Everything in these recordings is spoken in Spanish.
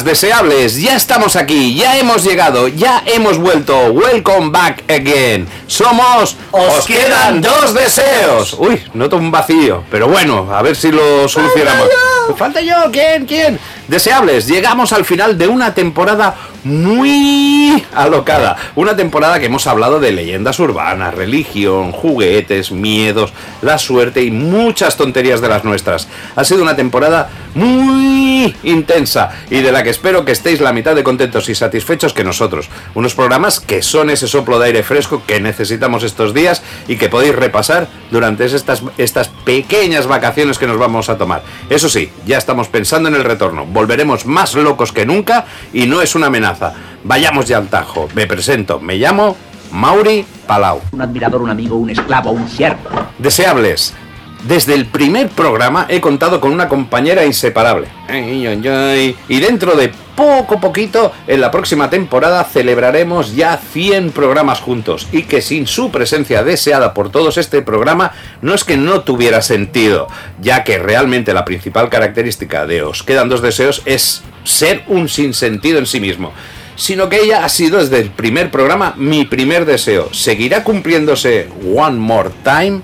Deseables. Ya estamos aquí, ya hemos llegado, ya hemos vuelto. Welcome back again. Somos. Os quedan dos deseos. Uy, noto un vacío, pero bueno, a ver si lo solucionamos. Falta yo, ¿quién? ¿Quién? Deseables, llegamos al final de una temporada muy alocada. Una temporada que hemos hablado de leyendas urbanas, religión, juguetes, miedos, la suerte y muchas tonterías de las nuestras. Ha sido una temporada muy intensa y de la que espero que estéis la mitad de contentos y satisfechos que nosotros. Unos programas que son ese soplo de aire fresco que necesitamos estos días y que podéis repasar durante estas, estas pequeñas vacaciones que nos vamos a tomar. Eso sí, ya estamos pensando en el retorno. Volveremos más locos que nunca y no es una amenaza. Vayamos ya al Me presento, me llamo Mauri Palau. un admirador, un amigo, un esclavo, un siervo. Deseables. Desde el primer programa he contado con una compañera inseparable. Y dentro de poco poquito, en la próxima temporada celebraremos ya 100 programas juntos. Y que sin su presencia deseada por todos este programa, no es que no tuviera sentido, ya que realmente la principal característica de Os quedan dos deseos es ser un sinsentido en sí mismo sino que ella ha sido desde el primer programa mi primer deseo. ¿Seguirá cumpliéndose One More Time?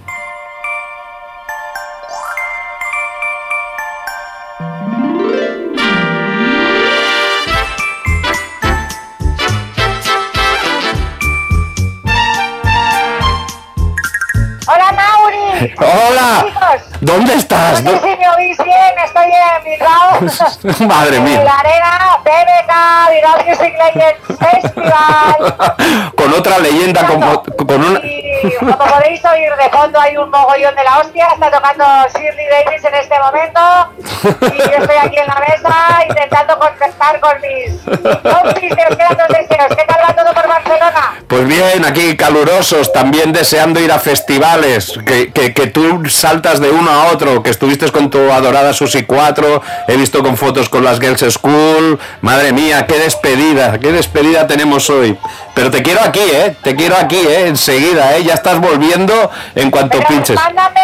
Hola Mauri. ¡Hola! ¿Dónde estás? no sé si me oís bien, estoy en Bilbao. Madre mía. la arena BBK Bilbao Music Legends Festival. Con otra leyenda, con, con una... Como podéis oír de fondo hay un mogollón de la hostia, está tocando Shirley Davis en este momento y yo estoy aquí en la mesa intentando contestar con mis compis que os quedan dos deseos. ¿Qué tal va todo por Barcelona? Pues bien, aquí calurosos, también deseando ir a festivales, que, que, que tú saltas de uno a otro, que estuviste con tu adorada Susi 4, he visto con fotos con las Girls School, madre mía, qué despedida, qué despedida tenemos hoy. Pero te quiero aquí, ¿eh? Te quiero aquí, ¿eh? Enseguida, ¿eh? Ya estás volviendo en cuanto Pero pinches. mándame,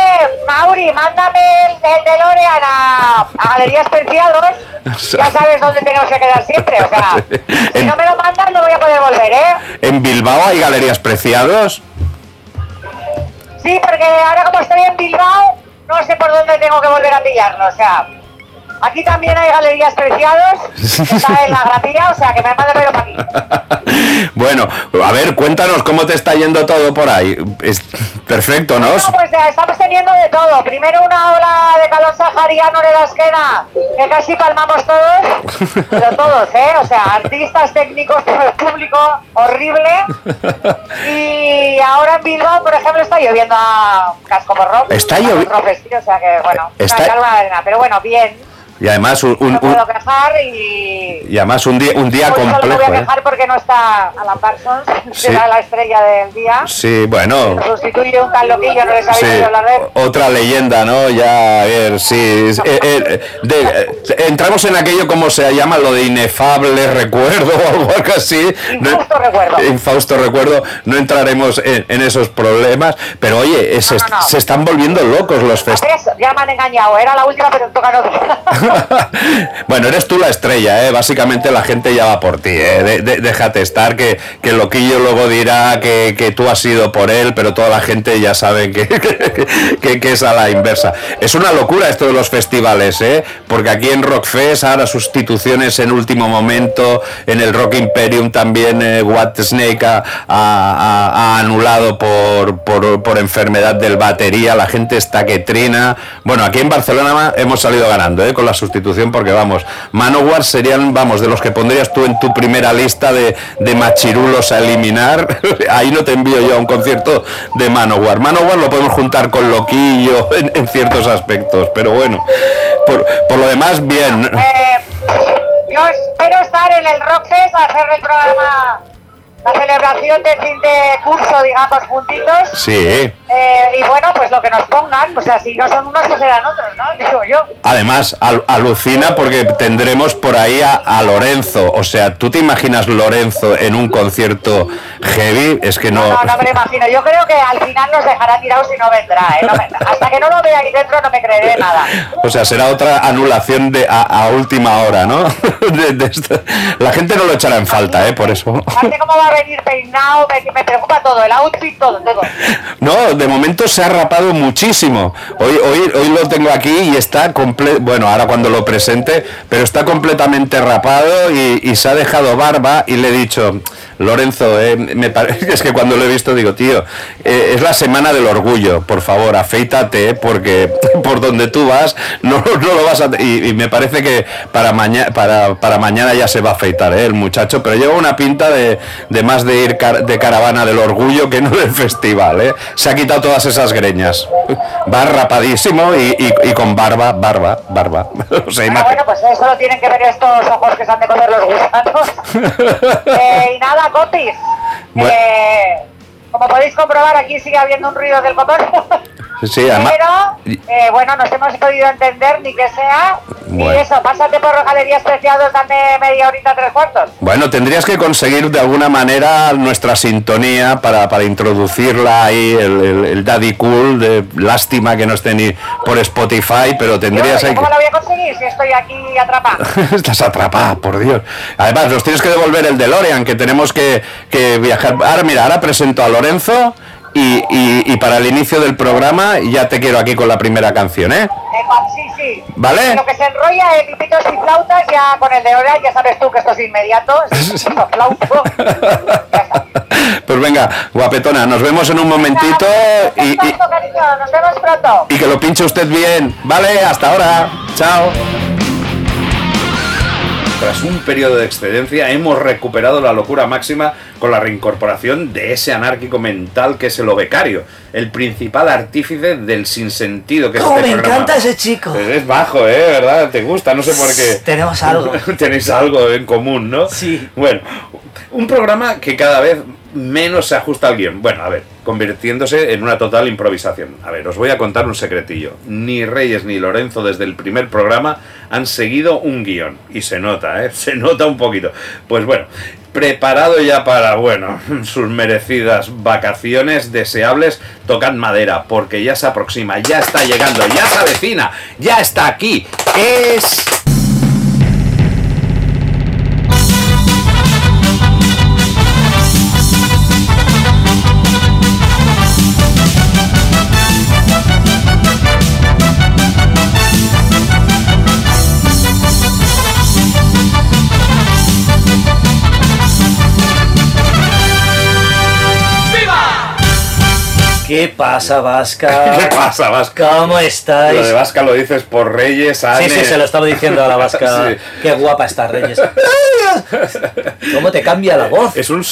Mauri, mándame el, el DeLorean a, a Galerías Preciados. Ya sabes dónde tenemos que quedar siempre. O sea, si no me lo mandan, no voy a poder volver, ¿eh? ¿En Bilbao hay galerías preciados? Sí, porque ahora como estoy en Bilbao, no sé por dónde tengo que volver a pillarlo. O sea, aquí también hay Galerías Preciados. que Está en la grapilla, o sea, que me pero para aquí. bueno, a ver, cuéntanos cómo te está yendo todo por ahí. Es perfecto, ¿no? Bueno, pues ya estamos teniendo de todo. Primero una ola de calor sahariano en la esquena, que casi palmamos todos, pero todos, ¿eh? O sea, artistas, técnicos, todo el público, horrible. Y ahora en Bilbao, por ejemplo, está lloviendo a casco por rock. Está llovi- O sea que, bueno, Está- una calma de arena. Pero bueno, bien. Y además un, un- No puedo quejar y... y además un día un día Hoy complejo, voy a ¿eh? quejar porque no está Alan Parsons, Sí. que era la estrella del día. Sí, bueno. Lo sustituye un tal loquillo, no les habéis Sí, hablar de otra leyenda, ¿no? Ya, a ver, sí. eh, eh, de- eh, entramos en aquello, como se llama? Lo de inefable recuerdo o algo así. No- Infausto recuerdo. Infausto recuerdo. No entraremos en, en esos problemas. Pero oye, eh, se, No, no, no. se están volviendo locos los festivales. Ya me han engañado, era la última pero toca. bueno, eres tú la estrella, ¿eh? Básicamente la gente ya va por ti, ¿eh? De- déjate estar, que, que loquillo luego dirá que, que tú has sido por él, pero toda la gente ya sabe que, que, que es a la inversa. Es una locura esto de los festivales, ¿eh? Porque aquí en Rockfest ahora sustituciones en último momento, en el Rock Imperium también eh, Watt Snake ha, anulado por, por, enfermedad del batería, la gente está que trina. Bueno, aquí en Barcelona hemos salido ganando ¿eh? con sustitución porque vamos, Manowar serían, vamos, de los que pondrías tú en tu primera lista de, de machirulos a eliminar. Ahí no te envío yo a un concierto de Manowar. Manowar lo podemos juntar con Loquillo en, en ciertos aspectos, pero bueno, por, por lo demás, bien. Eh, yo espero estar en el Rockfest a hacer el programa, la celebración de fin de curso, digamos, juntitos. Sí. Eh, y bueno, pues lo que nos pongan, o sea, si no son unos, pues serán otros, ¿no? Digo yo. Además, al- alucina porque tendremos por ahí a, a Lorenzo. O sea, ¿tú te imaginas Lorenzo en un concierto heavy? Es que no... No, no me lo imagino. Yo creo que al final nos dejará tirados y no vendrá, ¿eh? No me- hasta que no lo vea ahí dentro no me creeré nada. O sea, será otra anulación de a, a última hora, ¿no? De- de esto. La gente no lo echará en falta, ¿eh? Por eso. Cómo va venir peinado, me, me preocupa todo, el outfit, todo, todo. No, de momento se ha rapado muchísimo. Hoy, hoy, hoy lo tengo aquí y está completo. Bueno, ahora cuando lo presente, pero está completamente rapado y, y se ha dejado barba. Y le he dicho, Lorenzo, eh, me es que cuando lo he visto digo, tío, eh, es la semana del orgullo. Por favor, afeítate, eh, porque por donde tú vas no, no lo vas a. Y, me parece que para, mañana para, para mañana ya se va a afeitar, eh, el muchacho. Pero lleva una pinta de más de ir car- de caravana del orgullo que no del festival, eh. Se ha quitado todas esas greñas. Va rapadísimo y, y- y con barba, barba, barba. O sea, Ah, bueno, pues eso lo tienen que ver estos ojos que se han de comer los gusanos. Eh, y nada. Bueno. eh, como podéis comprobar, aquí sigue habiendo un ruido del motor. Sí, además- Pero, eh, bueno, nos hemos podido entender, ni que sea. Bueno. Y eso, pásate por Galerías Preciados, dame media horita, tres cuartos. Bueno, tendrías que conseguir de alguna manera nuestra sintonía para, para introducirla ahí, el, el- el Daddy Cool, de lástima que no esté ni por Spotify, pero Yo, tendrías ¿yo ahí ¿Cómo que... la voy a conseguir si estoy aquí atrapada? Estás atrapada, por Dios. Además, nos tienes que devolver el DeLorean, que tenemos que, que viajar. Ahora, mira, ahora presento a Lorenzo y, y- y para el inicio del programa ya te quiero aquí con la primera canción, ¿eh? Eh, sí, sí. ¿Vale? Lo que se enrolla en pipitos y flautas, ya con el de ahora, ya sabes tú que esto es inmediato. Es flauto. Pues venga, guapetona, nos vemos en un momentito y, Nos y- vemos pronto, cariño, Nos vemos pronto. y que lo pinche usted bien. Vale, hasta ahora. Chao. Tras un periodo de excedencia hemos recuperado la locura máxima con la reincorporación de ese anárquico mental que es el obecario, el principal artífice del sinsentido que es ¡Cómo este me programa. encanta ese chico! Pues es bajo, ¿eh? ¿Verdad? ¿Te gusta? No sé por qué. Tenemos algo. Tenéis algo en común, ¿no? Sí. Bueno, un programa que cada vez menos se ajusta al guion. Bueno, a ver, convirtiéndose en una total improvisación. A ver, os voy a contar un secretillo. Ni Reyes ni Lorenzo desde el primer programa han seguido un guion. Y se nota, ¿eh? Se nota un poquito. Pues bueno, preparado ya para, bueno, sus merecidas vacaciones deseables, tocad madera, porque ya se aproxima, ya está llegando, ya se avecina, ya está aquí. Es... ¿Qué pasa, Vasca? ¿Qué pasa, Vasca? ¿Cómo estáis? Lo de Vasca lo dices por Reyes, Sí, Anne. sí, se lo estaba diciendo a la Vasca. Sí. Qué guapa está Reyes. ¿Cómo te cambia la voz? Es un,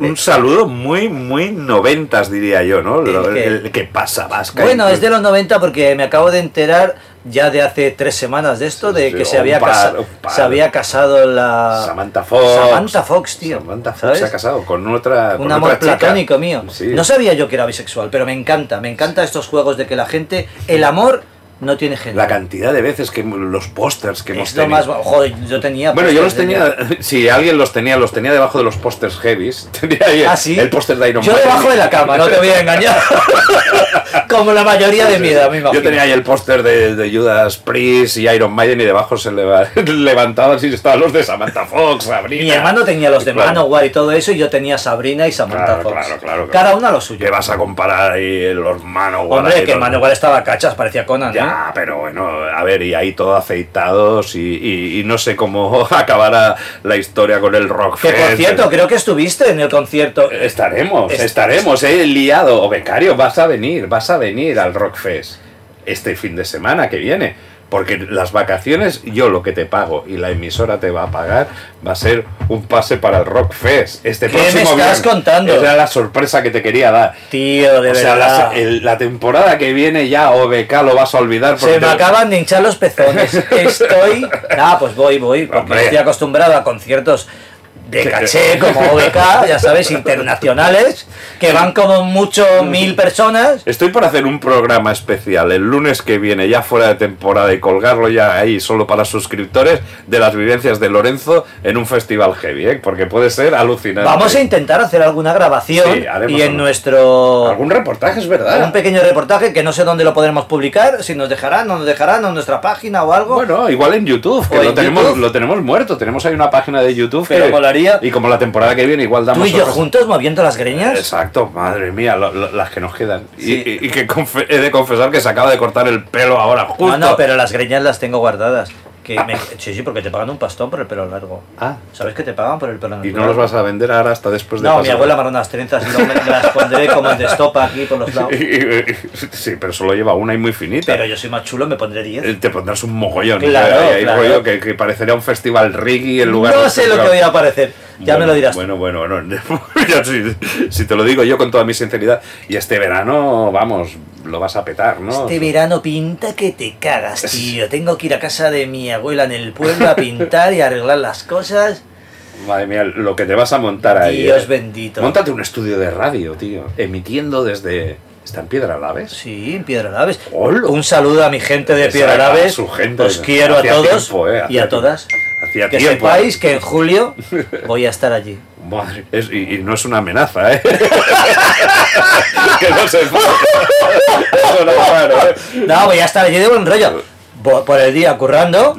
un- saludo muy, muy noventas, diría yo, ¿no? ¿El ¿Qué pasa, Vasca? Bueno, es de los 90 porque me acabo de enterar ya de hace tres semanas de esto, de que se había, par, casa- se había casado la... Samantha Fox. Samantha Fox, tío. Samantha Fox ¿sabes? se ha casado con otra. con Un amor otra platónico mío. Sí. No sabía yo que era bisexual, pero me encanta, me encanta estos juegos de que la gente, el amor no tiene género. La cantidad de veces que los pósters que hemos tenido. más... Joder, yo tenía... Bueno, yo los de- tenía, si alguien los tenía, los tenía debajo de los pósters heavies. Tenía ahí el, Ah, sí. el póster de Iron Yo Maiden. debajo de la cama, no te voy a engañar. Como la mayoría de mi edad, me imagino. Yo tenía ahí el póster de, de Judas Priest y Iron Maiden y debajo se leva- levantaban si estaban los de Samantha Fox, Sabrina. Mi hermano tenía los de Claro. Manowar y todo eso, y yo tenía Sabrina y Samantha Claro, Fox. claro, claro, Cada una lo suyo. ¿Qué vas a comparar ahí los Manowar? Hombre, que los- Manowar estaba cachas, parecía Conan. Ya, pero bueno, a ver, y ahí todo aceitados y, y- y no sé cómo acabará la historia con el Rock Que por cierto, creo que estuviste en el concierto. Estaremos, Es- estaremos, he liado. O becario, vas a venir, vas a venir al Rockfest este fin de semana que viene. Porque las vacaciones, yo lo que te pago y la emisora te va a pagar va a ser un pase para el Rockfest. Este ¿Qué me próximo estás viernes. contando? Era la sorpresa que te quería dar. Tío, de o sea, verdad. la, el- la temporada que viene ya OBK lo vas a olvidar. porque Se me te- acaban de hinchar los pezones. Estoy. Ah, pues voy, voy, porque Hombre. estoy acostumbrado a conciertos de caché como OBK, ya sabes, internacionales, que van como mucho mil personas. Estoy por hacer un programa especial el lunes que viene, ya fuera de temporada, y colgarlo ya ahí solo para suscriptores de las vivencias de Lorenzo en un festival heavy, ¿eh? porque puede ser alucinante. Vamos a intentar hacer alguna grabación Sí, y en nuestro. Algún reportaje, es verdad. Un pequeño reportaje que no sé dónde lo podremos publicar, si nos dejarán, no nos dejarán, en nuestra página o algo. Bueno, igual en YouTube, que lo en tenemos, YouTube. lo tenemos muerto. Tenemos ahí una página de YouTube Pero que- Y como la temporada que viene, igual damos. Tú y yo juntos moviendo las greñas. Exacto, madre mía, lo- lo- las que nos quedan. Y- Sí. Y, y que he de confesar que se acaba de cortar el pelo ahora, justo. No, no, pero las greñas las tengo guardadas. Que me- Sí, sí, porque te pagan un pastón por el pelo largo. Ah, ¿Sabes que te pagan por el pelo largo? y no los vas a vender ahora hasta después de No, mi abuela me unas trenzas y luego me las pondré como en estopa aquí por los lados. Sí, pero solo lleva una y muy finita. Pero yo soy más chulo, me pondré 10. Eh, Te pondrás un mogollón. Claro, claro. rollo que, que parecería un festival reggae en lugar No de. sé lo que voy a parecer. Ya Bueno, me lo dirás. Bueno, bueno, si, si te lo digo yo con toda mi sinceridad. Y este verano, vamos, lo vas a petar, ¿no? Este verano pinta que te cagas, tío. Tengo que ir a casa de mi abuela en el pueblo a pintar y arreglar las cosas. Madre mía, lo que te vas a montar ahí. Dios eh. bendito. Móntate un estudio de radio, tío. Emitiendo desde. ¿Está en Piedra Laves? Sí, en Piedra Laves. Hola. Un saludo a mi gente de Piedra Laves. Os quiero a todos tiempo, eh, y a todas. Hacía Que tiempo. sepáis que en julio voy a estar allí. Madre, es- y, y no es una amenaza, ¿eh? que no no ¿eh? No, voy a estar allí de buen rollo. Por el día currando,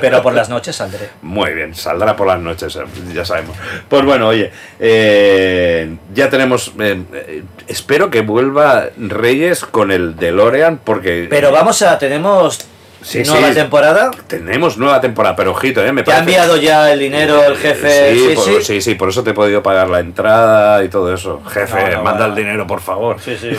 pero por las noches saldré. Muy bien, saldrá por las noches, eh, ya sabemos. Pues bueno, oye, eh, ya tenemos. eh, espero que vuelva Reyes con el DeLorean, porque. Pero vamos a, tenemos Sí, nueva sí. temporada. Tenemos nueva temporada, pero ojito, ¿eh? Me Te ha enviado ya el dinero el jefe. Sí, Sí, por, sí. por eso te he podido pagar la entrada y todo eso. Jefe, No, no, manda el dinero, por favor. Sí, sí.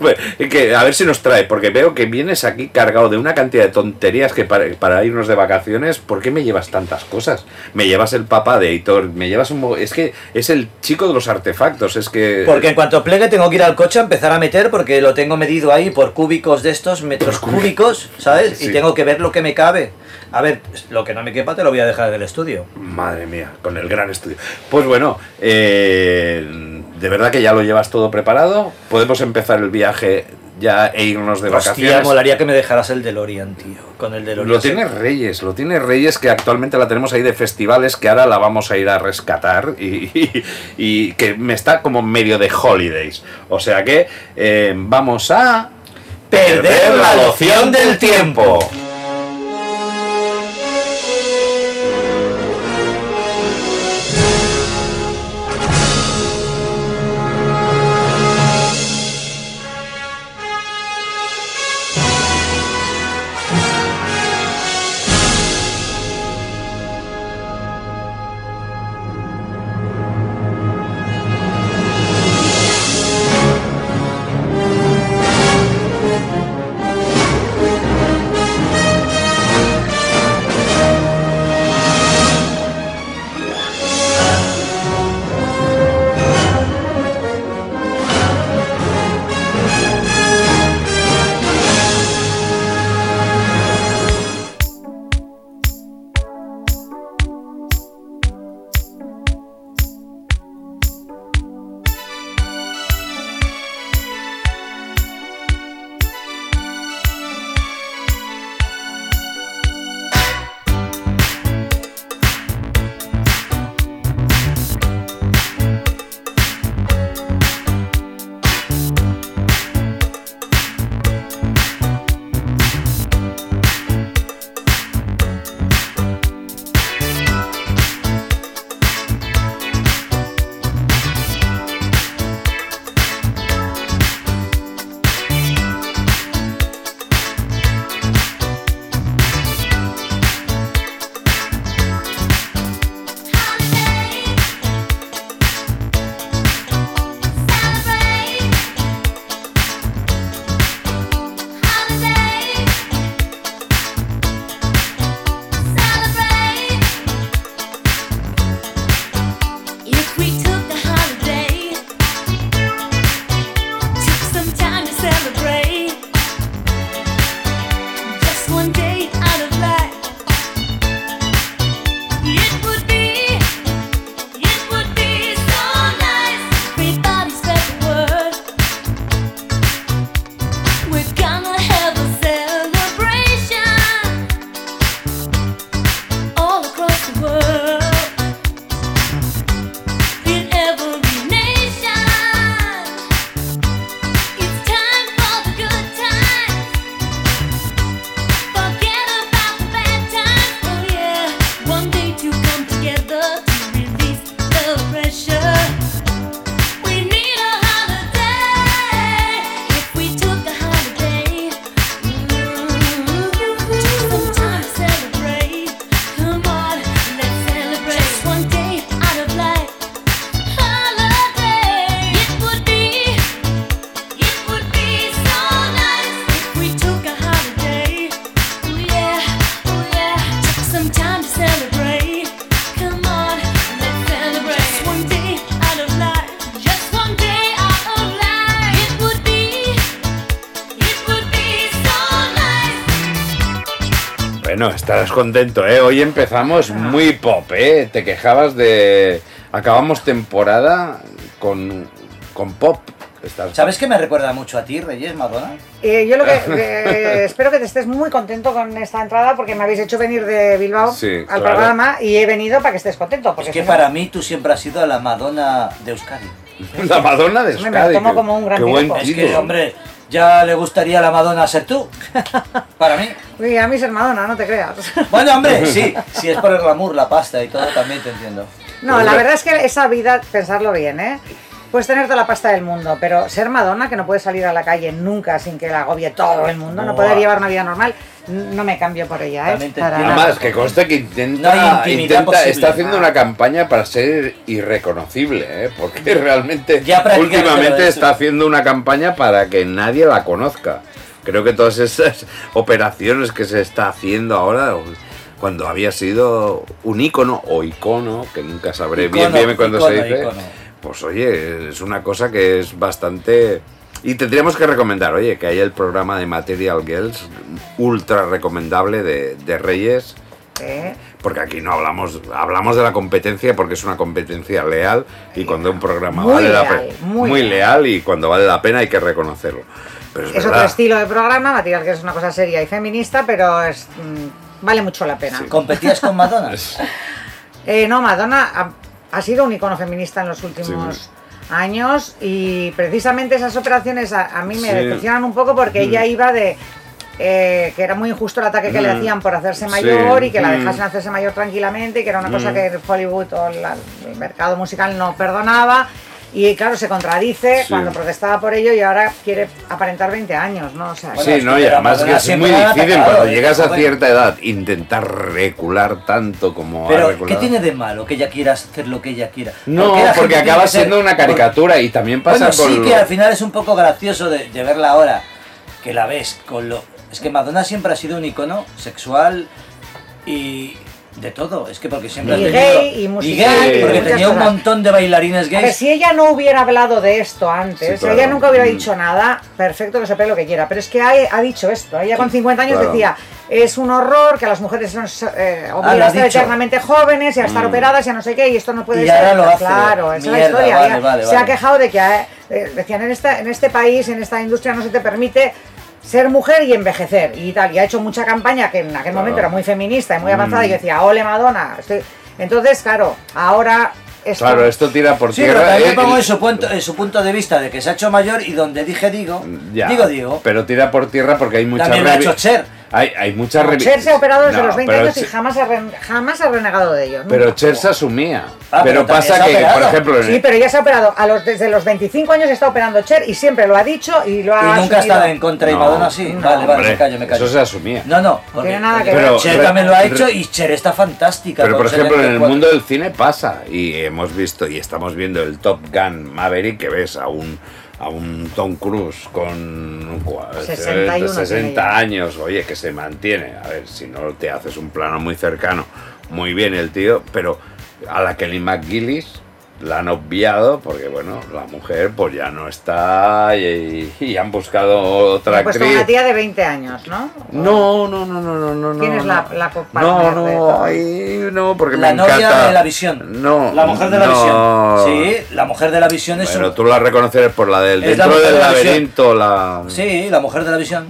Bueno, que, a ver si nos trae, porque veo que vienes aquí cargado de una cantidad de tonterías que para, para irnos de vacaciones, ¿por qué me llevas tantas cosas? Me llevas el papá de Hitor, me llevas un... Es que es el chico de los artefactos, es que... Porque en cuanto plegue tengo que ir al coche a empezar a meter porque lo tengo medido ahí por cúbicos de estos, metros cúbicos, ¿sabes? Sí. Y tengo que ver lo que me cabe. A ver, lo que no me quepa te lo voy a dejar en el estudio. Madre mía, con el gran estudio. Pues bueno, eh, de verdad que ya lo llevas todo preparado. Podemos empezar el viaje ya e irnos de Hostia, vacaciones. molaría que me dejaras el DeLorean, tío. Con el DeLorean. Lo tiene Reyes, lo tiene Reyes que actualmente la tenemos ahí de festivales que ahora la vamos a ir a rescatar y, y- y que me está como medio de holidays. O sea que eh, vamos a Perder la noción del tiempo. Contento, ¿eh? Hoy empezamos muy pop, ¿eh? Te quejabas de... Acabamos temporada con, con pop. Estás- ¿Sabes que me recuerda mucho a ti, Reyes Madonna? Eh, yo lo que eh, espero que te estés muy contento con esta entrada porque me habéis hecho venir de Bilbao Sí, al claro. programa y he venido para que estés contento. Porque Es que si no- para mí tú siempre has sido la Madonna de Euskadi. La Madonna de Hombre, me Euskadi. lo tomo como un gran Qué buen. Es que, hombre, ya le gustaría a la Madonna ser tú. Para mí. Uy, a mí ser Madonna, no te creas. Bueno, hombre, sí, si es por el glamour, la pasta y todo, también te entiendo. No, la verdad es que esa vida, pensarlo bien, ¿eh? Puedes tener toda la pasta del mundo, pero ser Madonna, que no puedes salir a la calle nunca sin que la agobie todo el mundo, no poder llevar una vida normal, no me cambio por ella, ¿eh? Para. Además, que conste que intenta, intenta posible. está haciendo una campaña para ser irreconocible, ¿eh? porque realmente Ya últimamente está haciendo una campaña para que nadie la conozca. Creo que todas esas operaciones que se está haciendo ahora, cuando había sido un ícono o icono, que nunca sabré bien Icono, bien cuando icono, se dice, icono. Pues oye, es una cosa que es bastante... Y tendríamos que recomendar, oye, que hay el programa de Material Girls, ultra recomendable de, de Reyes, ¿eh? porque aquí no hablamos, hablamos de la competencia porque es una competencia leal y cuando un programa Muy vale la pena, muy muy, leal. leal y cuando vale la pena hay que reconocerlo. Pero es, otro estilo de programa, Material, que es una cosa seria y feminista, pero es, mm, vale mucho la pena. ¿Competías con Madonna? Eh, no, Madonna ha, sido un icono feminista en los últimos años y precisamente esas operaciones a, a mí me Sí. decepcionan un poco porque ella iba de... eh, que era muy injusto el ataque que le Mm. hacían por hacerse Sí. mayor y que la Mm. dejasen hacerse mayor tranquilamente y que era una cosa Mm. que Hollywood o la- el mercado musical no perdonaba y claro, se contradice Sí. cuando protestaba por ello y ahora quiere aparentar 20 años, ¿no? O sea, Sí, es no, y además que Madonna es muy ha difícil atacado, cuando llegas a cierta edad intentar recular tanto como ha Pero, ¿qué reculado. tiene de malo que ella quiera hacer lo que ella quiera? No, ¿Por qué porque acaba ser- siendo una caricatura y también pasa Bueno, con sí lo- que al final es un poco gracioso de, de verla ahora, que la ves con lo... Es que Madonna siempre ha sido un icono sexual y de todo. Es que porque siempre Y gay, tenido... y musical, gay, y porque muchas tenía un montón de bailarines A ver, gays. si ella no hubiera hablado de esto antes, Sí, si claro. ella nunca hubiera Mm. dicho nada, perfecto que se pele lo que quiera. Pero es que ha, ha dicho esto. Ella con 50 años claro. decía, es un horror que a las mujeres nos eh, Ah, a estar dicho. eternamente jóvenes y a estar Mm. operadas y a no sé qué, y esto no puede Y ser. ahora lo hace. Claro, esa es la historia. vale, Ella vale, se ha quejado de que, eh, decían, en, esta, en este país, en esta industria, no se te permite ser mujer y envejecer y tal. Y ha hecho mucha campaña que en aquel momento era muy feminista y muy avanzada. Mm. Y yo decía, ole Madonna. estoy-". Entonces, claro, ahora. Esto, Claro, esto tira por Sí, pero tierra. también eh, pongo en su, punto, en su punto de vista de que se ha hecho mayor y donde dije digo, Ya, digo digo. Pero tira por tierra porque hay muchas También Hay, hay muchas No, Cher se ha operado desde No, los 20 pero años y jamás ha, re- jamás ha renegado de ello. Pero nunca. Cher se asumía. Ah, pero pero pasa que, por ejemplo, en Sí, pero ya se ha operado. A los, desde los 25 años está operando Cher y siempre lo ha dicho y lo ha Y nunca ha estado en contra y No, Madonna sí. no, vale, vale, hombre, me callo, me callo. Eso se asumía. No, no, porque, tiene nada que porque ver. Cher Pero- también lo ha re- hecho y Cher está fantástica. Pero por ejemplo, en el 74. mundo del cine pasa y hemos visto y estamos viendo el Top Gun Maverick que ves a un a un Tom Cruise con cua- 61 tiene 60 ya. años, oye, que se mantiene. A ver, si no te haces un plano muy cercano, muy bien el tío, pero a la Kelly McGillis la han obviado porque, bueno, la mujer pues ya no está y, y han buscado otra Ha puesto actriz. una tía de 20 años, ¿no? No, no, no, no, no, no. ¿Quién no, es la- no. la co- No, no, ay, no, porque La me novia encanta. de la visión. No. La mujer de la no. visión. Sí, la mujer de la visión es Pero un- tú la reconoces por la del Es la dentro mujer del de la laberinto, la. Sí, la mujer de la visión.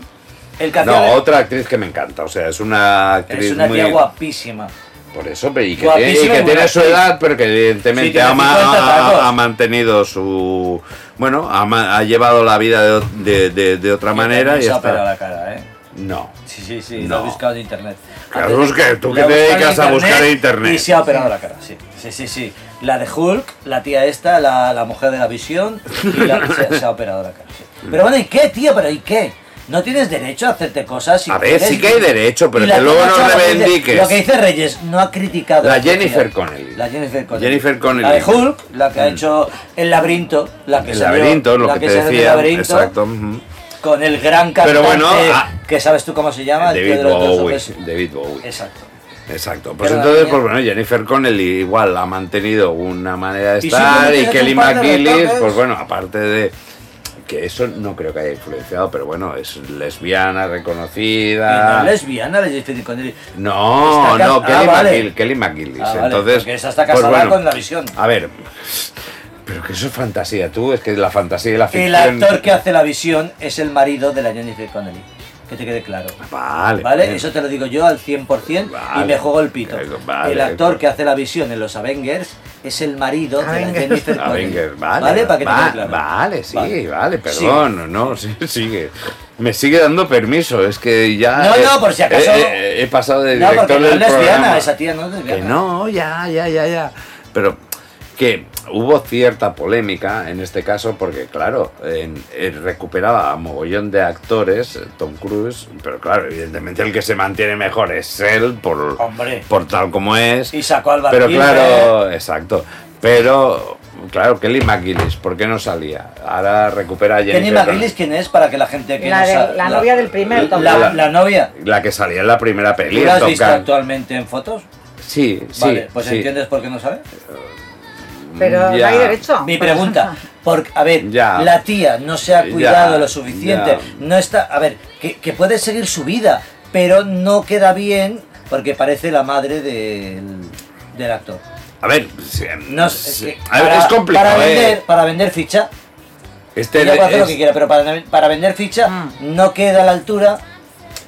El que No, de- otra actriz que me encanta, o sea, es una actriz es una muy tía guapísima. Por eso, pero y que, tiene, y que y tiene su edad, pero que evidentemente Sí, ha, ma- 50 ha- tacos. ha mantenido su bueno, ha, llevado la vida de, de- de- de otra manera y se ha está. la cara, ¿eh? No. Sí, sí, sí, No. lo he buscado en internet. Claro, busque, tú que te dedicas a buscar en internet. Y se ha operado la cara, sí. Sí, sí, sí. La de Hulk, la tía esta, la, la mujer de la visión, y la- se, se ha operado la cara. sí. Pero bueno, ¿y qué, tío? ¿Pero y qué? No tienes derecho a hacerte cosas si A ver, sí que hay derecho, pero Y que luego no esa, lo que dice- reivindiques. Lo que dice Reyes, no ha criticado. La Jennifer. Connelly. La Jennifer Connelly. Jennifer Connelly. La de Hulk, la que ha Mm. hecho El laberinto, la que El salió- laberinto, lo la que te decía. laberinto, Exacto. ujú. Con el gran cantante, Pero bueno, ah, que sabes tú cómo se llama, el David dos Bowie. David Bowie. Exacto. Exacto. Pues Pero entonces, pues bueno, Jennifer Connelly igual ha mantenido una manera de Y estar y le Kelly McGillis, pues bueno, aparte de que eso no creo que haya influenciado, pero bueno, es lesbiana, Y no reconocida. es lesbiana, la Jennifer Connelly. No, no, ca- Kelly, ah, vale. McGill- Kelly McGillis. Ah, vale, Entonces, esa está pues casada bueno, con la visión. A ver, pero que eso es fantasía, tú, es que la fantasía y la El ficción. actor que hace la visión es el marido de la Jennifer Connelly. Que te quede claro. Vale, ¿Vale? bien. Eso te lo digo yo al 100% y Vale. me juego el pito. Vale. El actor que hace la visión en los Avengers es el marido de la Avengers. Jennifer Connelly. venga, vale, Para que te quede claro. vale, sí, vale, Vale. perdón, no, sí, sigue. Me sigue dando permiso, es que ya. No, he- no, por si acaso- He, he- he pasado de No, director porque no es del lesbiana, programa. esa tía no es lesbiana. Que no, ya, ya, ya, ya. Pero que hubo cierta polémica en este caso porque, claro, en- en recuperaba a mogollón de actores, eh, Tom Cruise, pero claro, evidentemente el que se mantiene mejor es él por, Hombre. por tal como es. Y sacó al Pero claro, exacto. Pero, claro, Kelly McGillis, ¿por qué no salía? Ahora recupera a Jennifer McGillis, ¿quién es? Para que la gente que La no de- la novia del primer Top la, la novia. La que salía en la primera peli. ¿Tú la has visto actualmente en fotos? Sí, sí. vale, pues sí. ¿entiendes por qué no sabe? Pero no Ya. hay derecho. Mi pregunta, porque, a ver, Ya. la tía no se ha Ya, cuidado lo suficiente, ya. no está, a ver, que, que puede seguir su vida, pero no queda bien porque parece la madre del, del actor. A ver, No, es, que A ver, para, es complicado. para eh. vender, para vender ficha, Este ella puede hacer lo que quiera, pero para, para vender ficha Mm. no queda a la altura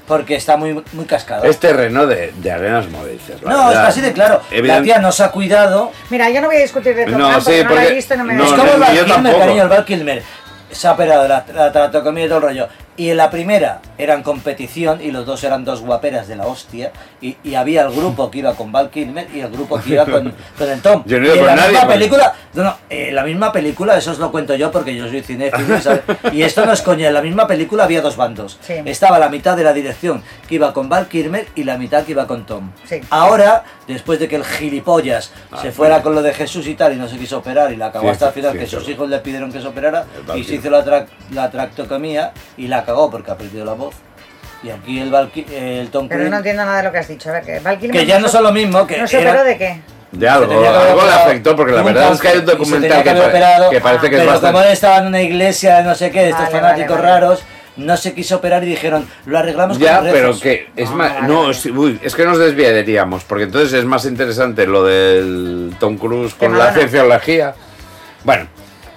porque está muy, muy cascado. es terreno de, de arenas movedizas. la no, es casi de claro. La Evident- tía no se ha cuidado. Mira, yo no voy a discutir de Top No, sí, porque no la porque- he visto no me no, es da como el Val Kilmer, cariño, el Val Kilmer. Se ha operado la, la tratomía y todo el rollo. Y en la primera eran competición y los dos eran dos guaperas de la hostia. Y, y había el grupo que iba con Val Kilmer y el grupo que iba con, con el Tom. Yo no he y en con la nadie, misma pues. película, no, no, en la misma película, eso os lo cuento yo porque yo soy cinéfilo. ¿sabes? Y esto no es coña, en la misma película había dos bandos. Sí. Estaba la mitad de la dirección que iba con Val Kilmer y la mitad que iba con Tom. Sí. Ahora, después de que el gilipollas Ah, se fuera pues. con lo de Jesús y tal y no se quiso operar y la acabó Sí, hasta el final sí, que sí. sus hijos le pidieron que se operara y se hizo la, tra- la tractocomía y la cagó porque ha perdido la voz. Y aquí el, Val el Tom Pero Cruise, no entiendo nada de lo que has dicho. A ver, que Val Kilmer que ya no son lo mismo, que ¿No se era- operó de qué? De algo, se tenía que haber algo le operado, afectó, porque la tuvo un verdad es que hay un cáncer y se documental que, haber pa- operado, que parece que es pero bastante. como él estaba en una iglesia, no sé qué, de estos Vale, fanáticos vale, vale. raros, no se quiso operar y dijeron, lo arreglamos Ya, con pero rezos". que es Ah, más. vale, No, vale. sí, uy, es que nos desviaríamos, porque entonces es más interesante lo del Tom Cruise con la Madonna. cienciología. Bueno,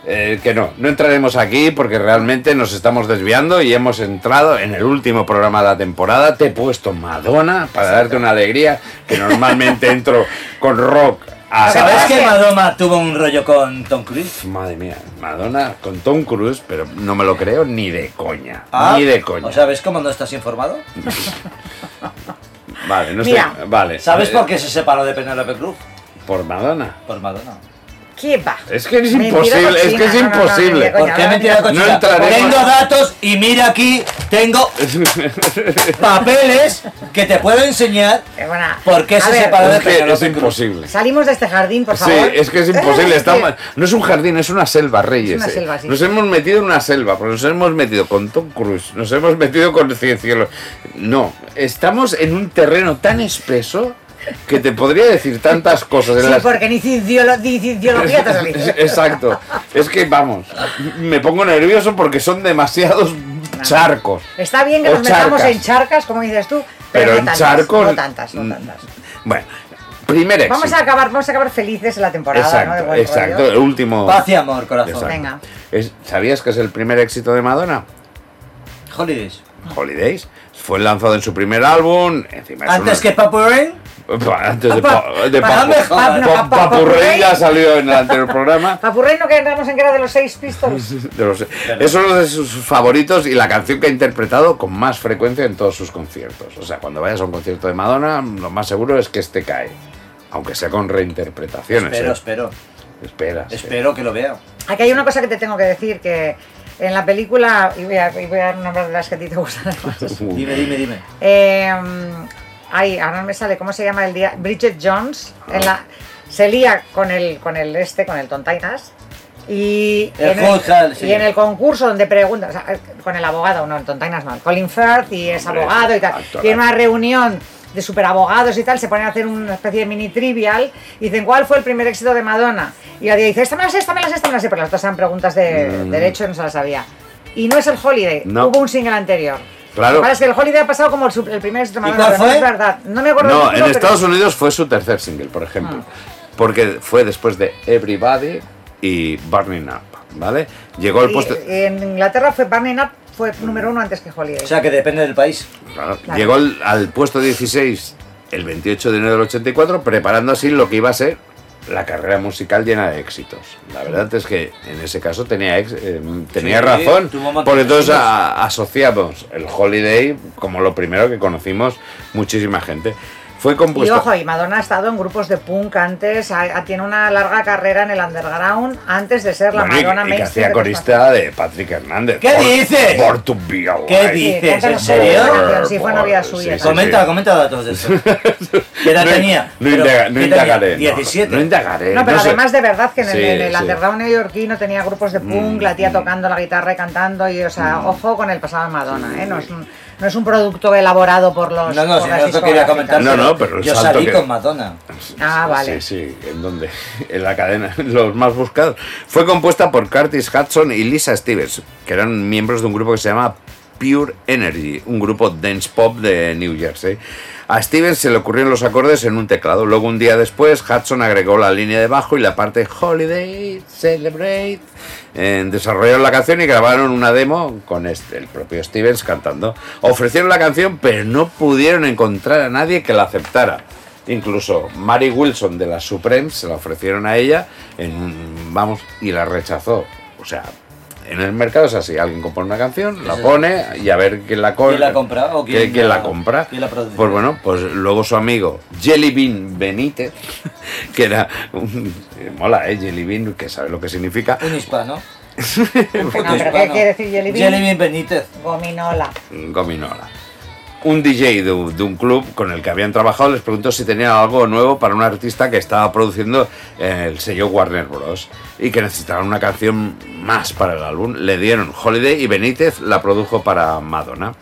eh, que no, no entraremos aquí porque realmente nos estamos desviando y hemos entrado en el último programa de la temporada. Te he puesto Madonna para darte una alegría, que normalmente entro con rock. A, ¿Sabes que Madonna tuvo un rollo con Tom Cruise? Madre mía, Madonna con Tom Cruise, pero no me lo creo ni de coña. Ah, ni de coña. O sea, ¿ves cómo no estás informado? vale, no Mira, estoy. Vale. ¿Sabes eh, por qué se separó de Penélope Cruz? Por Madonna. Por Madonna. ¿Qué va? Es que es imposible, es que es no, no, no, imposible. ni de ¿Por qué no, mentira no. cochina? No entraremos- Tengo datos y mira aquí, tengo papeles que te puedo enseñar Eh, bueno, por qué se ver, separó de Es que es imposible. Salimos de este jardín, por Sí, favor. es que es imposible. Estamos- sí. no es un jardín, es una selva, Reyes. Es una eh. selva, sí. Nos hemos metido en una selva, porque nos hemos metido con Tom Cruise, nos hemos metido con cienciolo. No, estamos en un terreno tan espeso que te podría decir tantas cosas. en Sí, las- porque ni cienciología te salís. Exacto. Es que vamos, me pongo nervioso porque son demasiados charcos. Está bien que nos metamos en charcas, como dices tú, pero, Pero no en tantas, charcos. No tantas, no mm, tantas. Bueno, primer éxito. Vamos a acabar, vamos a acabar felices en la temporada, ¿no? Exacto, buen exacto. rollo. El último. Paz y amor, corazón. Exacto. Venga. Es- ¿Sabías que es el primer éxito de Madonna? Holidays. Holidays. Fue lanzado en su primer álbum. Encima es Antes una- que Papu Rain, Antes de, Pa- pa- de pa- Papu-. Pa- Pa- pa- Papurrey Papurrey. ya salió en el anterior programa. Papurrey no quedamos en que era de los seis pistols. De los- es uno de sus favoritos y la canción que ha interpretado con más frecuencia en todos sus conciertos. O sea, cuando vayas a un concierto de Madonna, lo más seguro es que este cae. Aunque sea con reinterpretaciones. espero, ¿eh? espero, Espera. espero que lo vea. Aquí hay una cosa que te tengo que decir, que en la película, y voy a, y voy a nombrar las que a ti te gustan. Dime, dime, dime. Eh, ay, ahora no me sale, ¿cómo se llama el día? Bridget Jones, en la, se lía con el, con el este, con el Tontainas. Y, El en el, sí. y en el concurso donde preguntan, o sea, con el abogado, no, el Tontainas no, Colin Firth y es Hombre, abogado y tal. actorazo. Y en una reunión de superabogados y tal, se ponen a hacer una especie de mini trivial y dicen, ¿cuál fue el primer éxito de Madonna? Y la tía dice, esta me la sé, esta me la sé, esta me la sé, pero las dos eran preguntas de Mm. derecho y no se las sabía. Y no es el Holiday, No. hubo un single anterior. Claro. Pasa es que el Holiday ha pasado como el, su- el primer éxito de ¿Y cuál pero no fue? es verdad. No me acuerdo No, en pero- Estados Unidos fue su tercer single, por ejemplo. Porque fue después de Everybody y Burning Up, ¿vale? Llegó al puesto... en Inglaterra fue Burning Up, fue número uno antes que Holiday. O sea que depende del país. Claro, Claro. Llegó al, al puesto 16 el 28 de enero del 84, preparando así lo que iba a ser la carrera musical llena de éxitos. La verdad es que en ese caso tenía, ex- eh, tenía Sí, razón, porque éxitos. a- asociamos el Holiday como lo primero que conocimos muchísima gente. Fue Y compuesto... ojo, y Madonna ha estado en grupos de punk antes, ha- tiene una larga carrera en el underground antes de ser la Bueno, y- Madonna y, que mainstream. hacía corista de Patrick Hernández. ¿Qué dices? To be alive. ¿Qué Sí, dices? ¿En serio? Sí, fue novia suya. sí, comenta, sí. comenta datos de eso. ¿Qué edad tenía? No, Pero, indaga- no ¿qué tenía? indagaré. no, 17. No, indagaré. No, pero no sé. además de verdad que en el, Sí, en el sí. Mm, underground neoyorquino tenía grupos de punk, la tía tocando la guitarra y cantando, y o sea, ojo con el pasado de Madonna, ¿eh? No es un, no es un producto elaborado por los. No, no, por si las no eso quería comentar. No, no, pero Yo salí que- con Madonna. Ah, vale. Sí, sí, ¿en dónde? En la cadena, los más buscados. Fue compuesta por Curtis Hudson y Lisa Stevens, que eran miembros de un grupo que se llama Pure Energy, un grupo dance pop de New Jersey. A Stevens se le ocurrieron los acordes en un teclado. Luego, un día después, Hudson agregó la línea de bajo y la parte Holiday, Celebrate. Eh, desarrollaron la canción y grabaron una demo con este, el propio Stevens cantando. Ofrecieron la canción, pero no pudieron encontrar a nadie que la aceptara. Incluso Mary Wilson de las Supremes se la ofrecieron a ella en vamos y la rechazó. O sea, en el mercado es así, alguien compone una canción, la pone y a ver quién la, co- ¿Quién la compra o quién la la- compra. quién la produce? pues bueno, pues luego su amigo Jelly Bean Benítez, que era un, mola, eh, Jelly Bean, que sabe lo que significa, Un hispano. No, pero ¿qué quiere decir Jelly Bean? Jelly Bean Benítez. Gominola. Gominola. Un DJ de, un- de un club con el que habían trabajado les preguntó si tenían algo nuevo para un artista que estaba produciendo el sello Warner Bros. y que necesitaban una canción más para el álbum. Le dieron Holiday y Benítez la produjo para Madonna.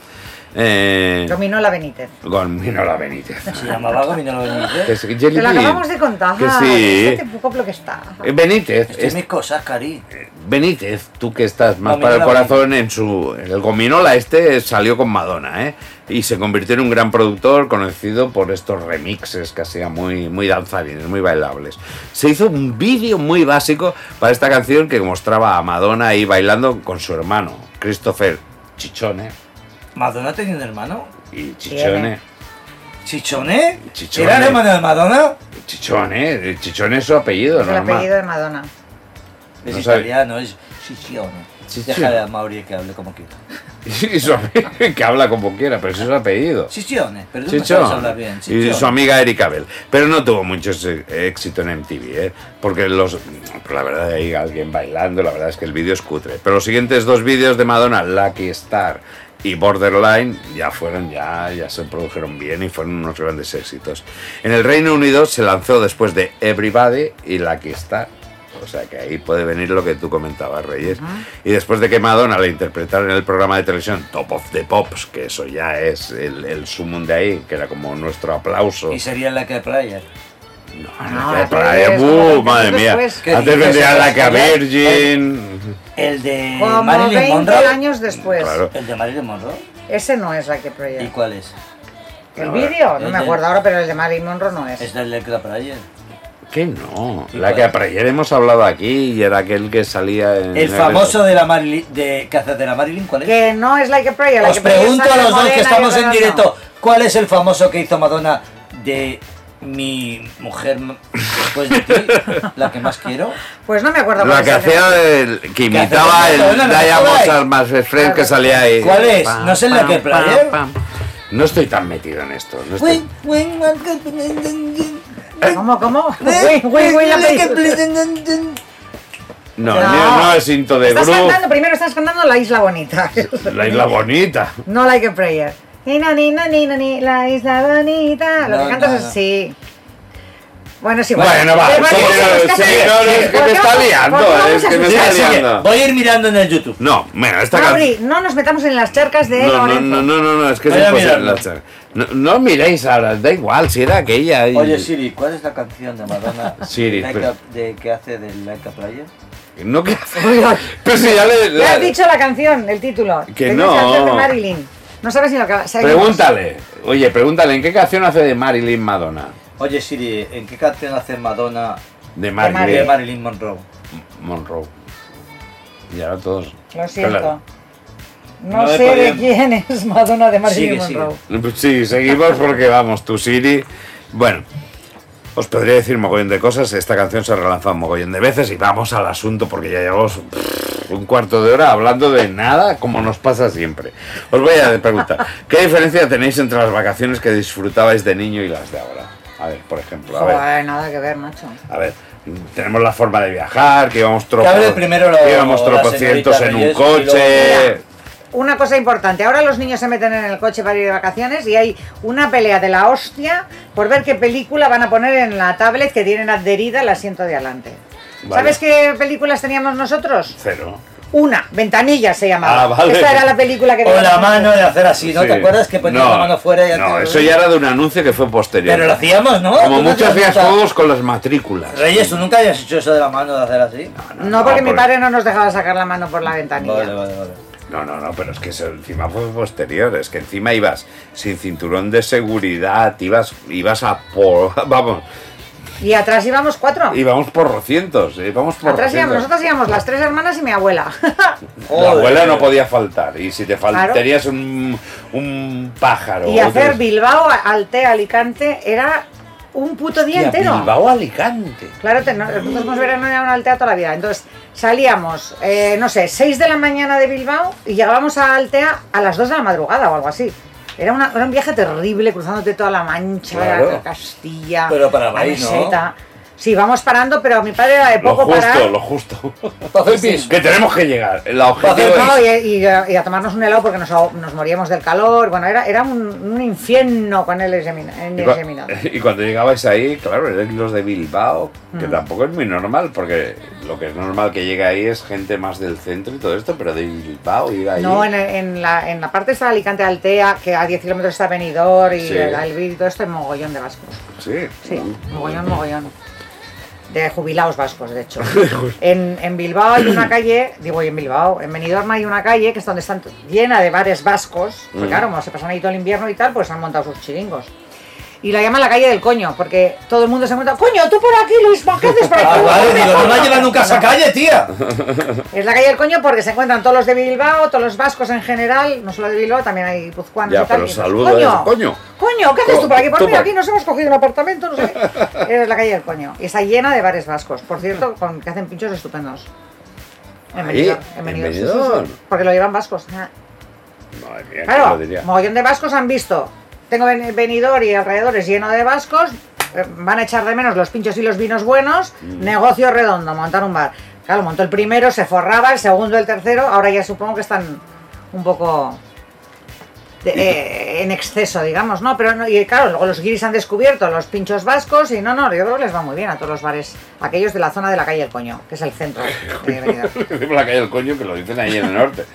Eh, Gominola Benítez. Gominola Benítez. Se llamaba Gominola Que Benítez. Jelly Te lo Bean. acabamos de contar. Que sí. Fíjate poco lo que está. Eh, Benítez. Es mis cosas, Cari. Benítez, tú que estás más Gominola para el corazón en su. El Gominola este salió con Madonna, ¿eh? Y se convirtió en un gran productor conocido por estos remixes que hacía muy, muy danzarines, muy bailables. Se hizo un vídeo muy básico para esta canción que mostraba a Madonna ahí bailando con su hermano, Christopher Chichone. ¿Madonna tenía un hermano? Y Chichone. ¿Chichone? Chichone. ¿Era el hermano de Madonna? Chichone, Chichone es su apellido, Es el apellido de Madonna. Es No sabe. italiano, es Chichione. Chichione. Déjale a Mauri que hable como quiera. Y su- que habla como quiera, pero ese es su apellido. Chichione, pero tú sabes hablar bien. y Chichione. su amiga Erika Bell. Pero no tuvo mucho éxito en MTV, ¿eh? porque los, la verdad hay alguien bailando, la verdad es que el vídeo es cutre. Pero los siguientes dos vídeos de Madonna, Lucky Star y Borderline, ya fueron, ya, ya se produjeron bien y fueron unos grandes éxitos. En el Reino Unido se lanzó después de Everybody y Lucky Star. O sea que ahí puede venir lo que tú comentabas, Reyes. Y después de que Madonna la interpretara en el programa de televisión Top of the Pops, que eso ya es el, el sumum de ahí, que era como nuestro aplauso. Y sería la que player. No, No, la que ¡buh! 20 madre mía. después. ¿Qué Antes vendría la que. Virgin. El de Como Marilyn 20 Monroe. años después. Claro. El de Marilyn Monroe. Ese no es la que ¿Y Project. cuál es? ¿El vídeo? No me del- acuerdo ahora, pero el de Marilyn Monroe no es. Es del Lecra Prayer. Que no. ¿Y La que ayer hemos hablado aquí y era aquel que salía en. El famoso de la Marilyn, de que hace de la Marilyn, ¿cuál es? Que no es Like a Prayer. Like Os a Prayer pregunto a los dos que estamos en no. directo, ¿cuál es el famoso que hizo Madonna de mi mujer después de ti? La que más quiero. Pues no me acuerdo La que hacía el, que imitaba el Diamond más Friend que salía ahí. ¿Cuál es? ¿No es el de que Player? No estoy tan metido en esto. no estoy- ¿Cómo, cómo? Güey, güey, güey, la película. No, No. no, no es Into de Estás Groove. cantando, primero estás cantando La Isla Bonita. La isla bonita. No Like a Prayer. Ni, ni, ni, la isla bonita. Lo No, que cantas no, es así. Bueno, es igual. Bueno, va, Da sí, igual, no, es que- sí, no, no, es que ¿por me está vamos- liando, es a que me está liando. Voy a ir mirando en el YouTube. No, bueno, esta canción. no nos metamos en las charcas de No, no, no, no, no, no, es que es imposible. mirarlo. la cha- No, no miréis ahora, da igual, si era aquella. y- Oye Siri, ¿cuál es la canción de Madonna Siri, Like pero- a- de, que hace del Like a Prayer? No, que... Uy. Pero si ya le... Le la- has dicho la canción, el título. Que no. hacer de Marilyn. No sabes ni lo que va. Pregúntale. Oye, pregúntale, ¿en qué canción hace de Marilyn Madonna? Oye Siri, ¿en qué canción hace Madonna De de Marilyn Marilyn Monroe? Monroe. Y ahora todos. Lo siento. Claro. No, sé de quién es Madonna de Marilyn Sigue, sigue. Monroe. Sí, seguimos porque vamos, tu Siri. Bueno, os podría decir mogollón de cosas. Esta canción se ha relanzado un mogollón de veces y vamos al asunto porque ya llevamos un cuarto de hora hablando de nada como nos pasa siempre. Os voy a preguntar, ¿qué diferencia tenéis entre las vacaciones que disfrutabais de niño y las de ahora? A ver, por ejemplo, a ver. Joder, nada que ver, macho. A ver, tenemos la forma de viajar, que íbamos hable primero lo- que íbamos tropocientos en un coche. luego- Una cosa importante, ahora los niños se meten en el coche para ir de vacaciones y hay una pelea de la hostia por ver qué película van a poner en la tablet que tienen adherida al asiento de adelante. Vale. ¿Sabes qué películas teníamos nosotros? Cero. Una, Ventanilla se llamaba. Ah, vale. Esta era la película que O la mano de hacer así, ¿no? Sí. ¿Te acuerdas que ponías No, la mano fuera y ya No, te- eso ya era de un anuncio que fue posterior. Pero lo hacíamos, ¿no? Como ¿Tú no muchos hacías juegos con las matrículas. Reyes, ¿tú nunca habías hecho eso de la mano de hacer así? No, porque mi padre no nos dejaba sacar la mano por la ventanilla. Vale, vale, vale. No, no, no, pero es que eso encima fue posterior. Es que encima ibas sin cinturón de seguridad, ibas, ibas a por. Vamos, Y atrás íbamos cuatro. íbamos por cientos, íbamos por Atrás íbamos, nosotras íbamos las tres hermanas y mi abuela. La abuela no podía faltar. Y si te Claro. faltarías un, un pájaro. y otro- hacer Bilbao, Altea, Alicante era un puto día Hostia, entero. Bilbao Alicante. Claro, te- no- nosotros hemos verano en Altea toda la vida. Entonces salíamos, eh, no sé, 6 de la mañana de Bilbao y llegábamos a Altea a las 2 de la madrugada o algo así. Era, una- era un viaje terrible, cruzándote toda la Mancha, Claro. la Castilla, Pero para la meseta. Sí, vamos parando, pero mi padre era de Lo poco justo, parar. lo justo. Hacer pis. que tenemos que llegar. El objetivo es. y, y a- y a tomarnos un helado porque nos, moríamos del calor. Bueno, era, era un, un infierno con el Y, examinado. y cuando llegabais ahí, claro, eran los de Bilbao, que Mm. tampoco es muy normal, porque lo que es normal que llegue ahí es gente más del centro y todo esto, pero de Bilbao ir ahí. No, en, en la, en la parte está Alicante Altea, que a 10 kilómetros está Benidorm y Sí. el Albir y todo esto, hay mogollón de vascos. Sí. Sí, mogollón, mogollón. De jubilados vascos, de hecho. En, en Bilbao hay una calle, digo, y en Bilbao, en Benidorm hay una calle que es donde están llena de bares vascos, porque Mm. claro, como se pasan ahí todo el invierno y tal, pues han montado sus chiringos. Y la llaman la calle del coño, porque todo el mundo se encuentra, coño, tú por aquí, Luis, ¿qué haces por aquí? Ah, vale, digo, no la coño". llevan nunca a esa calle, tía. Es la calle del coño porque se encuentran todos los de Bilbao, todos los vascos en general, no solo de Bilbao, también hay puzcuanos Ya, y tal. pero y coño, coño. coño, ¿qué haces tú por aquí? Pues Tú mira, por- aquí nos hemos cogido un apartamento, no sé. qué. Es la calle del coño. Y está llena de bares vascos, por cierto, con, que hacen pinchos estupendos. En Benidorm, en Benidorm, sí, sí, Benidorm. sí, porque lo llevan vascos. Ah. Madre mía, ¿quién Claro, lo diría? mogollón de vascos han visto. Tengo Benidorm y alrededores lleno de vascos. eh, Van a echar de menos los pinchos y los vinos buenos. Mm. Negocio redondo, montar un bar. Claro, montó el primero, se forraba, el segundo, el tercero. Ahora ya supongo que están un poco de- eh, en exceso, digamos, ¿no? Pero no, y claro, luego los guiris han descubierto los pinchos vascos y no, no, yo creo que les va muy bien a todos los bares, aquellos de la zona de la calle El Coño, que es el centro de la calle del coño que lo dicen ahí en el norte.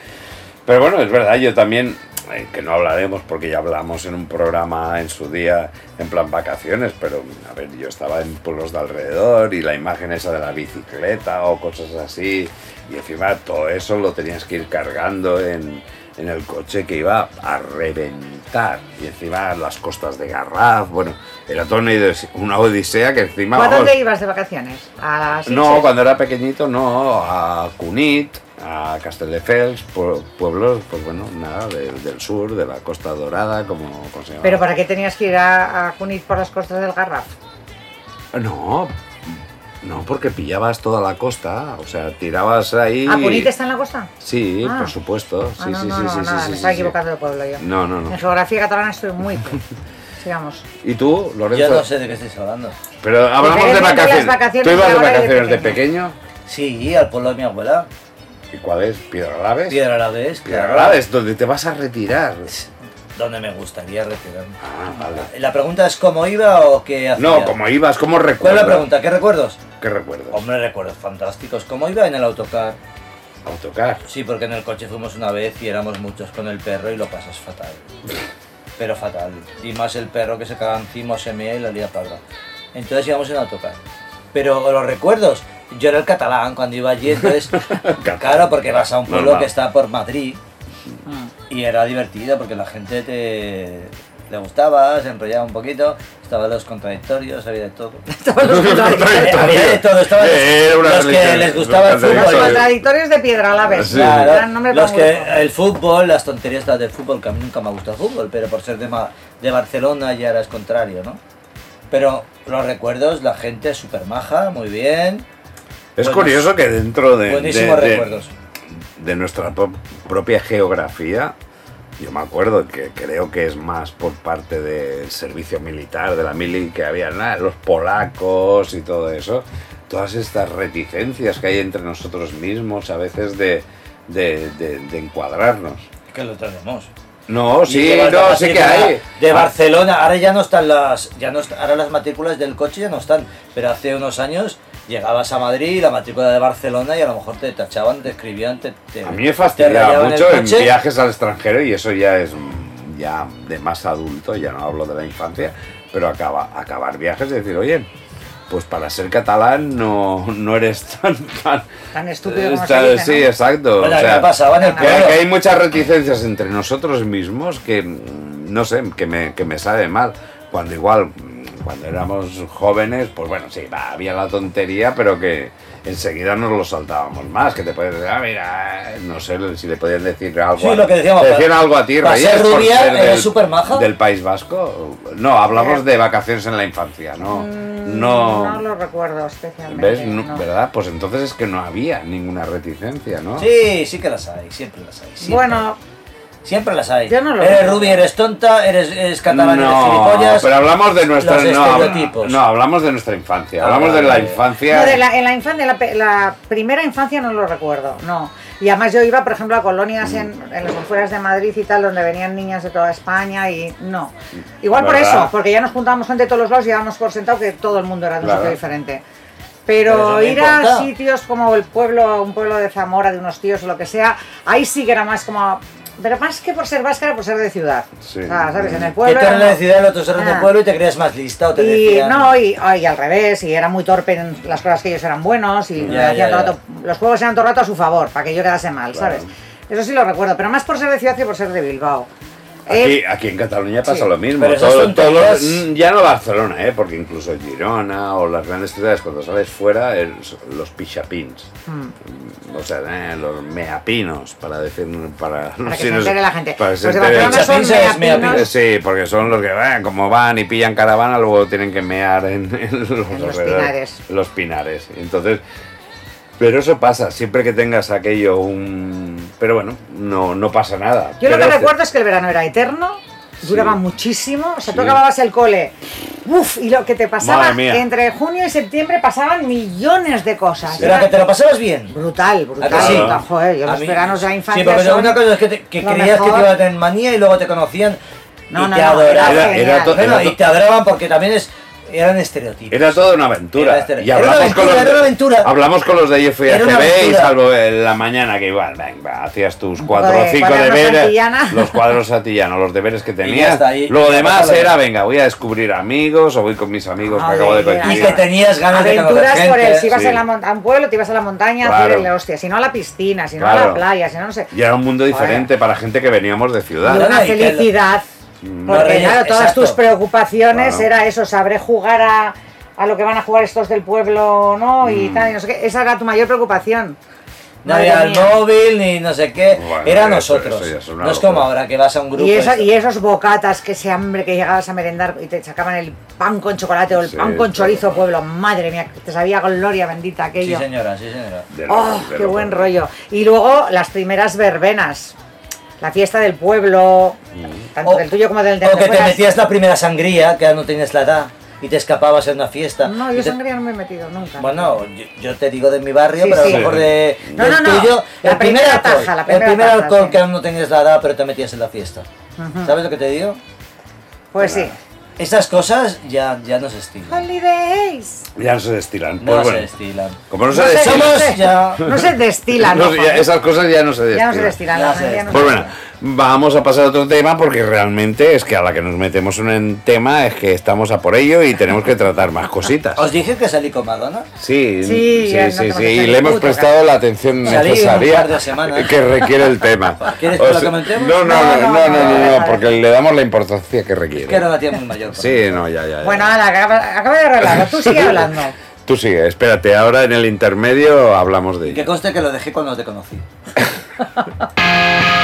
Pero bueno, es verdad, yo también, eh, que no hablaremos porque ya hablamos en un programa en su día en plan vacaciones, pero a ver, yo estaba en pueblos de alrededor y la imagen esa de la bicicleta o cosas así, y encima todo eso lo tenías que ir cargando en, en el coche que iba a reventar, y encima las costas de Garraf, bueno, era toda una odisea, que encima... ¿Tú a vamos, dónde ibas de vacaciones? ¿A no, cuando era pequeñito no, a Cunit, a Castelldefels, pue- pueblos, pues bueno, nada, del, del sur, de la Costa Dorada, como, como se llama. ¿Pero para qué tenías que ir a, a Cunit por las costas del Garraf? No, no, porque pillabas toda la costa, o sea, tirabas ahí... ¿A Cunit está en la costa? Sí, Ah. por supuesto, sí, Ah, no, sí, no, sí, no, sí, sí, nada, sí, me sí, estaba sí. equivocando de pueblo yo. No, no, no. En geografía catalana estoy muy... Sigamos. ¿Y tú, Lorenzo? Yo no sé de qué estáis hablando. Pero hablamos de vacaciones. ¿Tú ibas de vacaciones de pequeño. Sí, al pueblo de mi abuela. ¿Y cuál es? ¿Piedra Graves? Piedra a la vez, Piedra claro. Graves, donde te vas a retirar. Donde me gustaría retirarme. Ah, vale. La pregunta es cómo iba o qué hacía. No, como ibas, ¿cómo ¿Cuál recuerdas? es la pregunta? ¿Qué recuerdos? ¿Qué recuerdas? Hombre, recuerdos fantásticos. ¿Cómo iba en el autocar? Autocar. Sí, porque en el coche fuimos una vez y éramos muchos con el perro y lo pasas fatal. Pero fatal. Y más el perro que se caga encima, se mea y la lía parda. Entonces íbamos en autocar. Pero los recuerdos, yo era el catalán cuando iba allí, entonces, claro, porque vas a un pueblo Normal. que está por Madrid Mm. y era divertido porque la gente te le gustaba, se enrollaba un poquito, estaban los contradictorios, había de todo. Todos los contradictorios. había de todo, estaban los, una los que les gustaba el Los contradictorios. fútbol. de. Sí. Claro, Gran nombre los que el fútbol, las tonterías estas del fútbol, que a mí nunca me ha gustado el fútbol, pero por ser de, Ma- de Barcelona ya era es contrario, ¿no? Pero los recuerdos, la gente súper maja, muy bien, Es Buenos- curioso que dentro de, de, buenísimos de- recuerdos. de nuestra pro- propia geografía, yo me acuerdo que creo que es más por parte del servicio militar, de la mili, que había nada, los polacos y todo eso, todas estas reticencias que hay entre nosotros mismos a veces de, de, de- de encuadrarnos. Que lo tenemos. No, sí, no, sí que hay. De Ah, Barcelona, ahora ya no están las. Ya no ahora las matrículas del coche ya no están. Pero hace unos años llegabas a Madrid, la matrícula de Barcelona y a lo mejor te tachaban, te escribían, te. te- A mí me te fastidia rayaban el mucho en viajes al extranjero y eso ya es ya de más adulto, ya no hablo de la infancia, pero acaba, acabar viajes y decir, oye, pues para ser catalán no, no eres tan... tan Tan estúpido como tan- se dice, Sí, ¿no? exacto. Bueno, o ¿qué sea, pasaba en el que, que hay muchas reticencias entre nosotros mismos que, no sé, que me, que me sabe mal. Cuando igual, cuando éramos jóvenes, pues bueno, sí, va, había la tontería, pero que enseguida nos lo saltábamos más. Que te puedes decir, ah, mira, no sé si le podían decir algo. Sí, a- lo que decíamos, te decían algo a ti, Reyes, ser rubia, ser del- supermaja. Del País Vasco. No, hablamos de vacaciones en la infancia, ¿no? No. Mm, No lo recuerdo especialmente. ¿Ves? No, no. ¿Verdad? Pues entonces es que no había ninguna reticencia, ¿no? Sí, sí que las hay, siempre las hay. siempre. Bueno, Siempre las hay. Yo no lo eres rubia, eres tonta, eres, eres catalán, eres No, gilipollas. pero hablamos de nuestra no, no, hablamos de nuestra infancia. Ah, Hablamos de la infancia. no, de la- en la infancia, la, la primera infancia no lo recuerdo, no. Y además yo iba, por ejemplo, a colonias en, en las afueras de Madrid y tal, donde venían niñas de toda España y no. Igual por eso, porque ya nos juntábamos gente de todos los lados y dábamos por sentado que todo el mundo era de un sitio diferente. Pero ir a sitios como el pueblo, un pueblo de Zamora, de unos tíos o lo que sea, ahí sí que era más como... Pero más que por ser vasca, era por ser de ciudad. Sí. O sea, ¿sabes? En el Que pueblo... tú era eres de ciudad, el otro eres de Ah. pueblo y te creías más lista o te y decían... no, y, oh, y al revés, y era muy torpe en las cosas que ellos eran buenos, y Ya, ya, todo rato- los juegos eran todo el rato a su favor, para que yo quedase mal, Claro. ¿sabes? Eso sí lo recuerdo, pero más por ser de ciudad que por ser de Bilbao. Aquí, Eh, aquí en Cataluña pasa sí. lo mismo. Todo- todo- tonterías- mm, ya no Barcelona, ¿eh? porque incluso Girona o las grandes ciudades, cuando sales fuera, el- los pichapins. mm. O sea, eh, los meapinos, para decir. Para, Para que si se no entere la gente. para que Los se Barcelona son meapinos. Eh, Sí, porque son los que van, como van y pillan caravana, luego tienen que mear en, en los, los alrededores, pinares. Los pinares. Entonces, pero eso pasa, siempre que tengas aquello un... Pero bueno, no, no pasa nada. Yo lo que recuerdo es que el verano era eterno, duraba Sí. muchísimo, o sea, tú acababas el cole, uff, y lo que te pasaba entre junio y septiembre pasaban millones de cosas. Pero Era que te lo pasabas bien. Brutal, brutal, ¿A que sí? brutal, joder, yo A los mí- veranos de infancia Sí, porque son- una cosa es que, te- que creías que mejor. te iban a tener manía y luego te conocían No, y no, te no, adoraban. era Bueno, era y te adoraban porque también es, eran estereotipos. Era toda una aventura. Era y era una hablamos con aventura, los era una aventura. Hablamos con los de una AGB y aventura. salvo en la mañana que igual, venga, hacías tus cuatro o de cinco deberes, Santillana. los cuadros santillanos, los deberes que tenías. está, y- Lo y demás era, venga, voy a descubrir amigos o voy con mis amigos que acabo de era- Y coincidir. que tenías ganas de Aventuras por gente. el, si ibas sí. a, la a un pueblo, te ibas a la montaña a Claro. hacer el hostia, si no a la piscina, si no a Claro. la playa, si no, no sé. Y era un mundo diferente para gente que veníamos de ciudad. Una y que lo- felicidad. Porque claro, todas exacto. tus preocupaciones Claro. era eso, sabré jugar a, a lo que van a jugar estos del pueblo, ¿no? Y Mm. tal, y no sé qué. Esa era tu mayor preocupación. No Madre había el móvil ni no sé qué. Bueno, era eso- nosotros. eso es no es como ahora que vas a un grupo. Y, eso- esto. y esos bocatas, que ese hambre que llegabas a merendar y te sacaban el pan con chocolate o el Sí, pan con claro. chorizo, pueblo, madre mía, te sabía gloria bendita Sí, aquello. señora, sí, señora. De ¡Oh, qué buen rollo! Y luego las primeras verbenas. La fiesta del pueblo, tanto O- del tuyo como del de O que te fueras. metías la primera sangría, que ya no tenías la edad, y te escapabas en una fiesta. No, yo te- sangría no me he metido nunca. Bueno, yo, yo te digo de mi barrio, Sí, pero a lo mejor de, No, del no, no. tuyo. La el primer primera alcohol, taja, la el primer taja, alcohol sí. que aún no tenías la edad, pero te metías en la fiesta. ¿Sabes lo que te digo? Pues sí. Esas cosas ya, ya no se estilan. Holidays. Ya no se destilan. No Pues se bueno, destilan. como no se No sé, destilan, sé. ya- No se destilan. no, ya esas cosas ya no se destilan. Ya no se destilan. Ya se Pues se bueno. Vamos a pasar a otro tema porque realmente es que a la que nos metemos en un tema es que estamos a por ello y tenemos que tratar más cositas. ¿Os dije que salí con Madonna? Sí, Sí, sí, no sí, y le hemos prestado la atención Salí necesaria que requiere el tema. ¿Quieres O que lo comentemos? No, no, no, No, no, no, no, no, no, deja, porque le damos la importancia que requiere. Que era una tía muy mayor. Sí, mí. no, ya, ya. ya. Bueno, Ala, acaba, acaba de arreglarlo. Tú sigue hablando. Tú sigue, espérate, ahora en el intermedio hablamos de Que ello. conste que lo dejé cuando te conocí.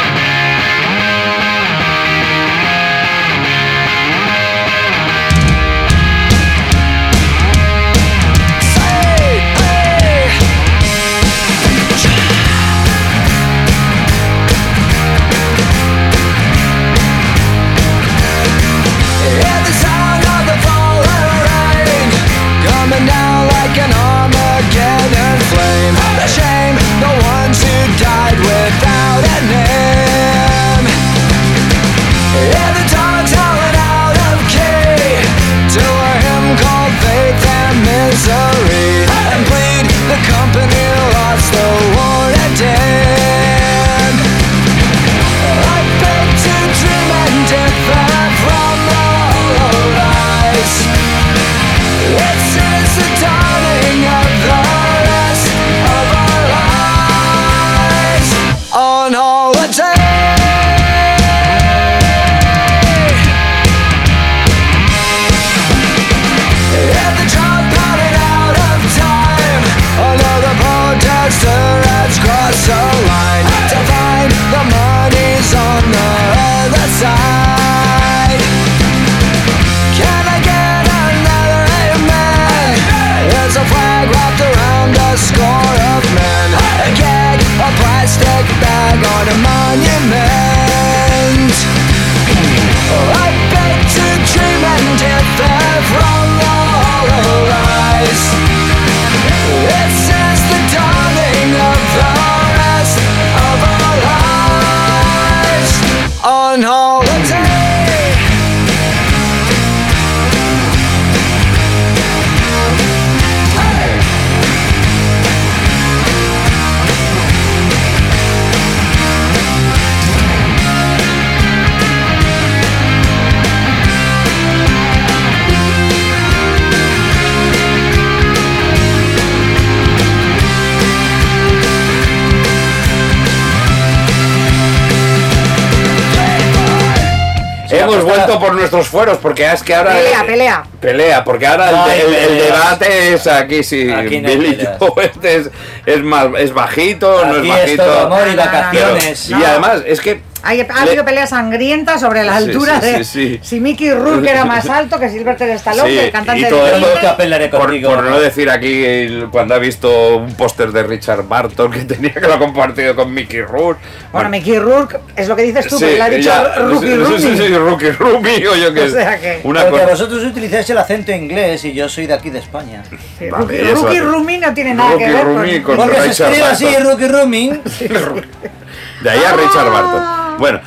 vuelto por nuestros fueros porque es que ahora... Pelea, pelea. Pelea, porque ahora el, No el- el peleas. debate es aquí sí. Aquí no Billy. Joe este es, es más, es bajito, no Aquí es es bajito. todo amor y No, no, no, pero- vacaciones. y además, es que Hay, ha Le- habido peleas sangrientas sobre la Sí, altura sí, de sí, sí. si Mickey Rourke era más alto que Sylvester Stallone, Sí, que el cantante y de todo Yo esto- Por, contigo. por no decir aquí cuando ha visto un póster de Richard Barton que tenía que lo ha compartido con Mickey Rourke. Bueno, Mickey Rourke es lo que dices tú, Sí, pero le ha dicho ya, Rookie sí, Rooney. Sí, sí, Rookie o yo qué O sea que- Una Porque cosa. vosotros utilizáis el acento inglés y yo soy de aquí de España. Sí, Vale, Rookie, Rooney no tiene nada Rookie que ver con... con- Porque se Richard escribe así. Rookie Rooming. De ahí a Richard Barton. Bueno,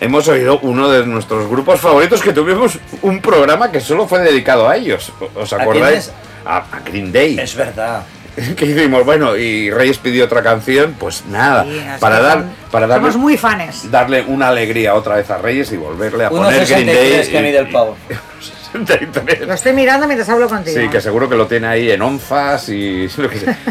hemos oído uno de nuestros grupos favoritos que tuvimos un programa que solo fue dedicado a ellos. ¿Os ¿A acordáis? A, a Green Day. Es verdad. que hicimos? Bueno, y Reyes pidió otra canción, pues nada, Sí, para dar, para darle, Somos muy fanes. darle una alegría otra vez a Reyes y volverle a poner Green 1,63 Day. que mide el pavo. 63. Lo estoy mirando mientras hablo contigo. Sí, que seguro que lo tiene ahí en onzas y lo que sea.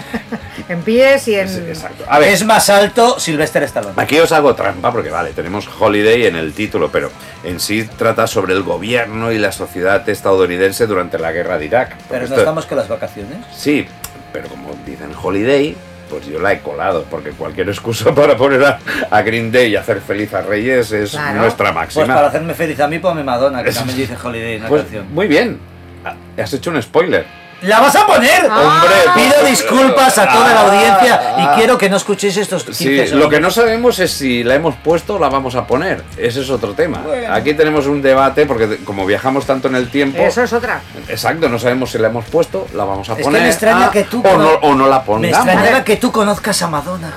En pies y en... Sí, Exacto. A ver, Es más alto Sylvester Stallone. Aquí os hago trampa porque vale, tenemos Holiday en el título, pero en sí trata sobre el gobierno y la sociedad estadounidense durante la guerra de Irak. Pero no esto- estamos con las vacaciones. Sí, pero como dicen Holiday, pues yo la he colado, porque cualquier excusa para poner a, a Green Day y hacer feliz a Reyes es Claro. nuestra Pues máxima. para hacerme feliz a mí, ponme Madonna, que también dice Holiday en la Pues, canción. muy bien, Ah, has hecho un spoiler. ¡La vas a poner! Ah. Hombre, Pido disculpas a toda la Ah, audiencia ah. y quiero que no escuchéis estos 15 Sí, segundos. lo que no sabemos es si la hemos puesto o la vamos a poner. Ese es otro tema. Bueno. Aquí tenemos un debate porque como viajamos tanto en el tiempo, Eso es otra. exacto, no sabemos si la hemos puesto, la vamos a Es que poner me extraña ah, que tú o no, cono- o no la Me extrañaba que tú conozcas a Madonna.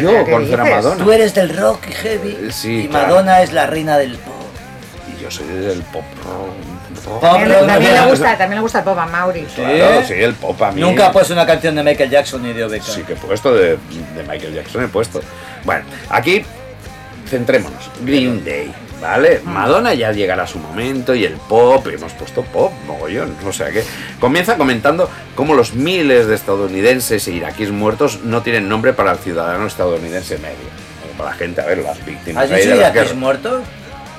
Yo ¿Qué conocer a? Madonna. Tú eres del rock y heavy. Sí, y claro. Madonna es la reina del pop. Y yo soy del pop rock. Pop También, rock, también no, le gusta, también le gusta el pop a Mauri. Claro, sí, el pop a mí. Nunca ha puesto una canción de Michael Jackson ni de Obeca. Sí que he puesto de, de Michael Jackson, he puesto. Bueno, aquí centrémonos. Green Day, ¿vale? Madonna ya llegará su momento y el pop, hemos puesto pop, mogollón. O sea que comienza comentando cómo los miles de estadounidenses e iraquíes muertos no tienen nombre para el ciudadano estadounidense medio. Para la gente, a ver, las víctimas. ¿Has dicho de las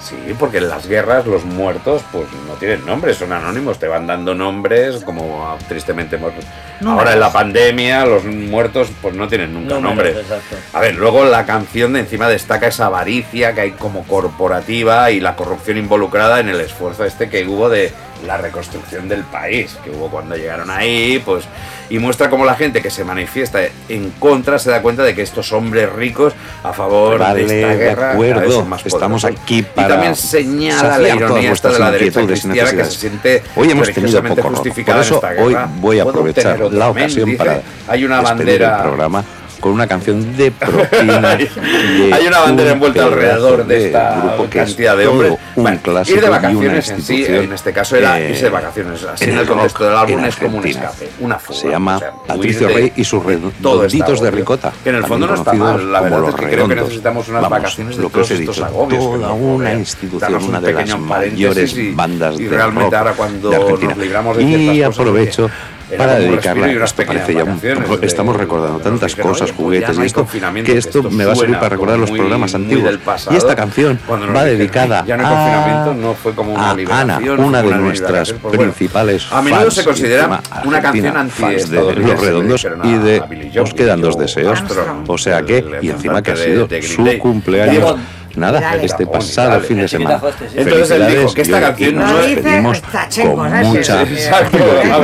Sí, porque en las guerras los muertos pues no tienen nombres, son anónimos, te van dando nombres como ah, tristemente hemos... Números. Ahora en la pandemia los muertos pues no tienen nunca Números, nombre. exacto. A ver, luego la canción de encima destaca esa avaricia que hay como corporativa y la corrupción involucrada en el esfuerzo este que hubo de la reconstrucción del país, que hubo cuando llegaron ahí, pues, y muestra cómo la gente que se manifiesta en contra se da cuenta de que estos hombres ricos a favor Vale, de esta de guerra cada acuerdo. son más Estamos aquí y para también señala la ironía esta de la derecha y cristiana que se siente Hoy hemos tenido poco justificada por eso en esta hoy guerra. voy a aprovechar la ocasión dice. para hay una bandera el programa con una canción de propina. Hay- de hay una bandera envuelta alrededor de esta grupo que es cantidad de hombres. Un Bueno, clásico ir de vacaciones en sí, en este caso era eh, irse de vacaciones. Así en, el el contexto del álbum es como un escape, una fuga. Se llama o sea, Patricio de Rey y sus redonditos de agobio. ricota. Que en el fondo no está mal. La verdad es que creo que necesitamos unas Vamos, vacaciones de lo que todos os he estos dicho, agobios toda una institución, un una de las mayores bandas de realmente rock ahora cuando de nos Argentina. libramos de y aprovecho para dedicarla y unas parece ya un- de- estamos recordando nos tantas dijeron, cosas "Oye, pues ya juguetes no y esto que esto esto me va a servir para recordar los muy- programas antiguos. pasado". y esta canción va dedicada "Ya no a- confinamiento", no fue como una a Ana una de nuestras pues bueno. principales A menudo fans se considera una canción fans de los redondos y de os quedan dos deseos. O sea que y encima que ha sido de- de su cumpleaños nada Dale. este pasado dale. fin de semana. Entonces él dijo que esta canción no nos Tachenko, con ¿sabes? mucha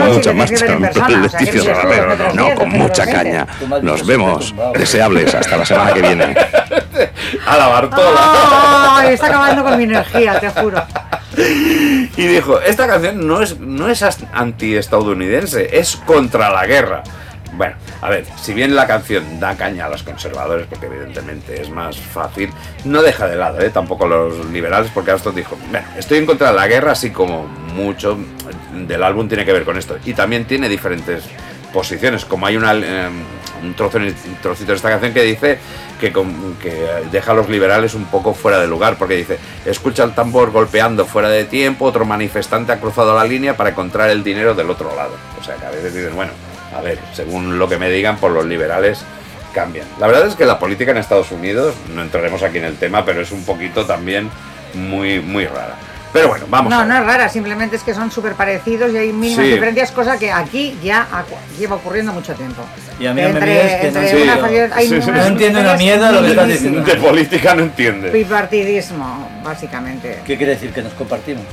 mucha más no con mucha caña has nos vemos deseables hasta la semana que viene a la Bartola. Ay, está acabando con mi energía, te juro. Y dijo, esta canción no es, no es anti-estadounidense, es contra la guerra. Bueno, a ver, si bien la canción da caña a los conservadores, porque evidentemente es más fácil, no deja de lado, ¿eh? tampoco los liberales, porque Aston dijo, bueno, estoy en contra de la guerra, así como mucho del álbum tiene que ver con esto. Y también tiene diferentes posiciones, como hay eh, un, trozo, un trocito de esta canción que dice que, con- que deja a los liberales un poco fuera de lugar, porque dice, escucha el tambor golpeando fuera de tiempo, otro manifestante ha cruzado la línea para encontrar el dinero del otro lado. O sea que a veces dicen, bueno, a ver, según lo que me digan, por los liberales cambian. La verdad es que la política en Estados Unidos, no entraremos aquí en el tema, pero es un poquito también muy, muy rara. Pero bueno, vamos. a No, ver. no es rara, simplemente es que son súper parecidos y hay mínimas Sí. diferencias, cosa que aquí ya lleva ocurriendo mucho tiempo. Y a mí no me que no Sí, sí. unas No entiendo una mierda lo que estás diciendo. De política no entiende. Bipartidismo, básicamente. ¿Qué quiere decir que nos compartimos?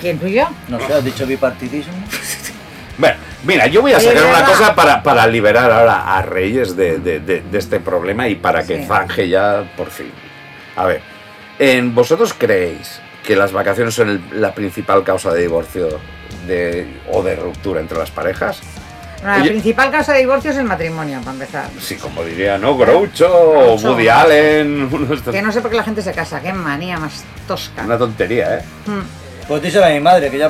¿Quién tú y yo? No sé, has dicho bipartidismo. Bueno, mira, yo voy a sacar una cosa para, para liberar ahora a Reyes de, de- de- de este problema y para que Sí. zanje ya por fin. A ver, ¿en ¿vosotros creéis que las vacaciones son el- la principal causa de divorcio de, o de ruptura entre las parejas? La principal causa de divorcio es el matrimonio, para empezar. Sí, como diría, ¿no? Groucho o. Woody Allen. Que no sé por qué la gente se casa, qué manía más tosca. Una tontería, ¿eh? Mm. Pues díselo a mi madre, que ya,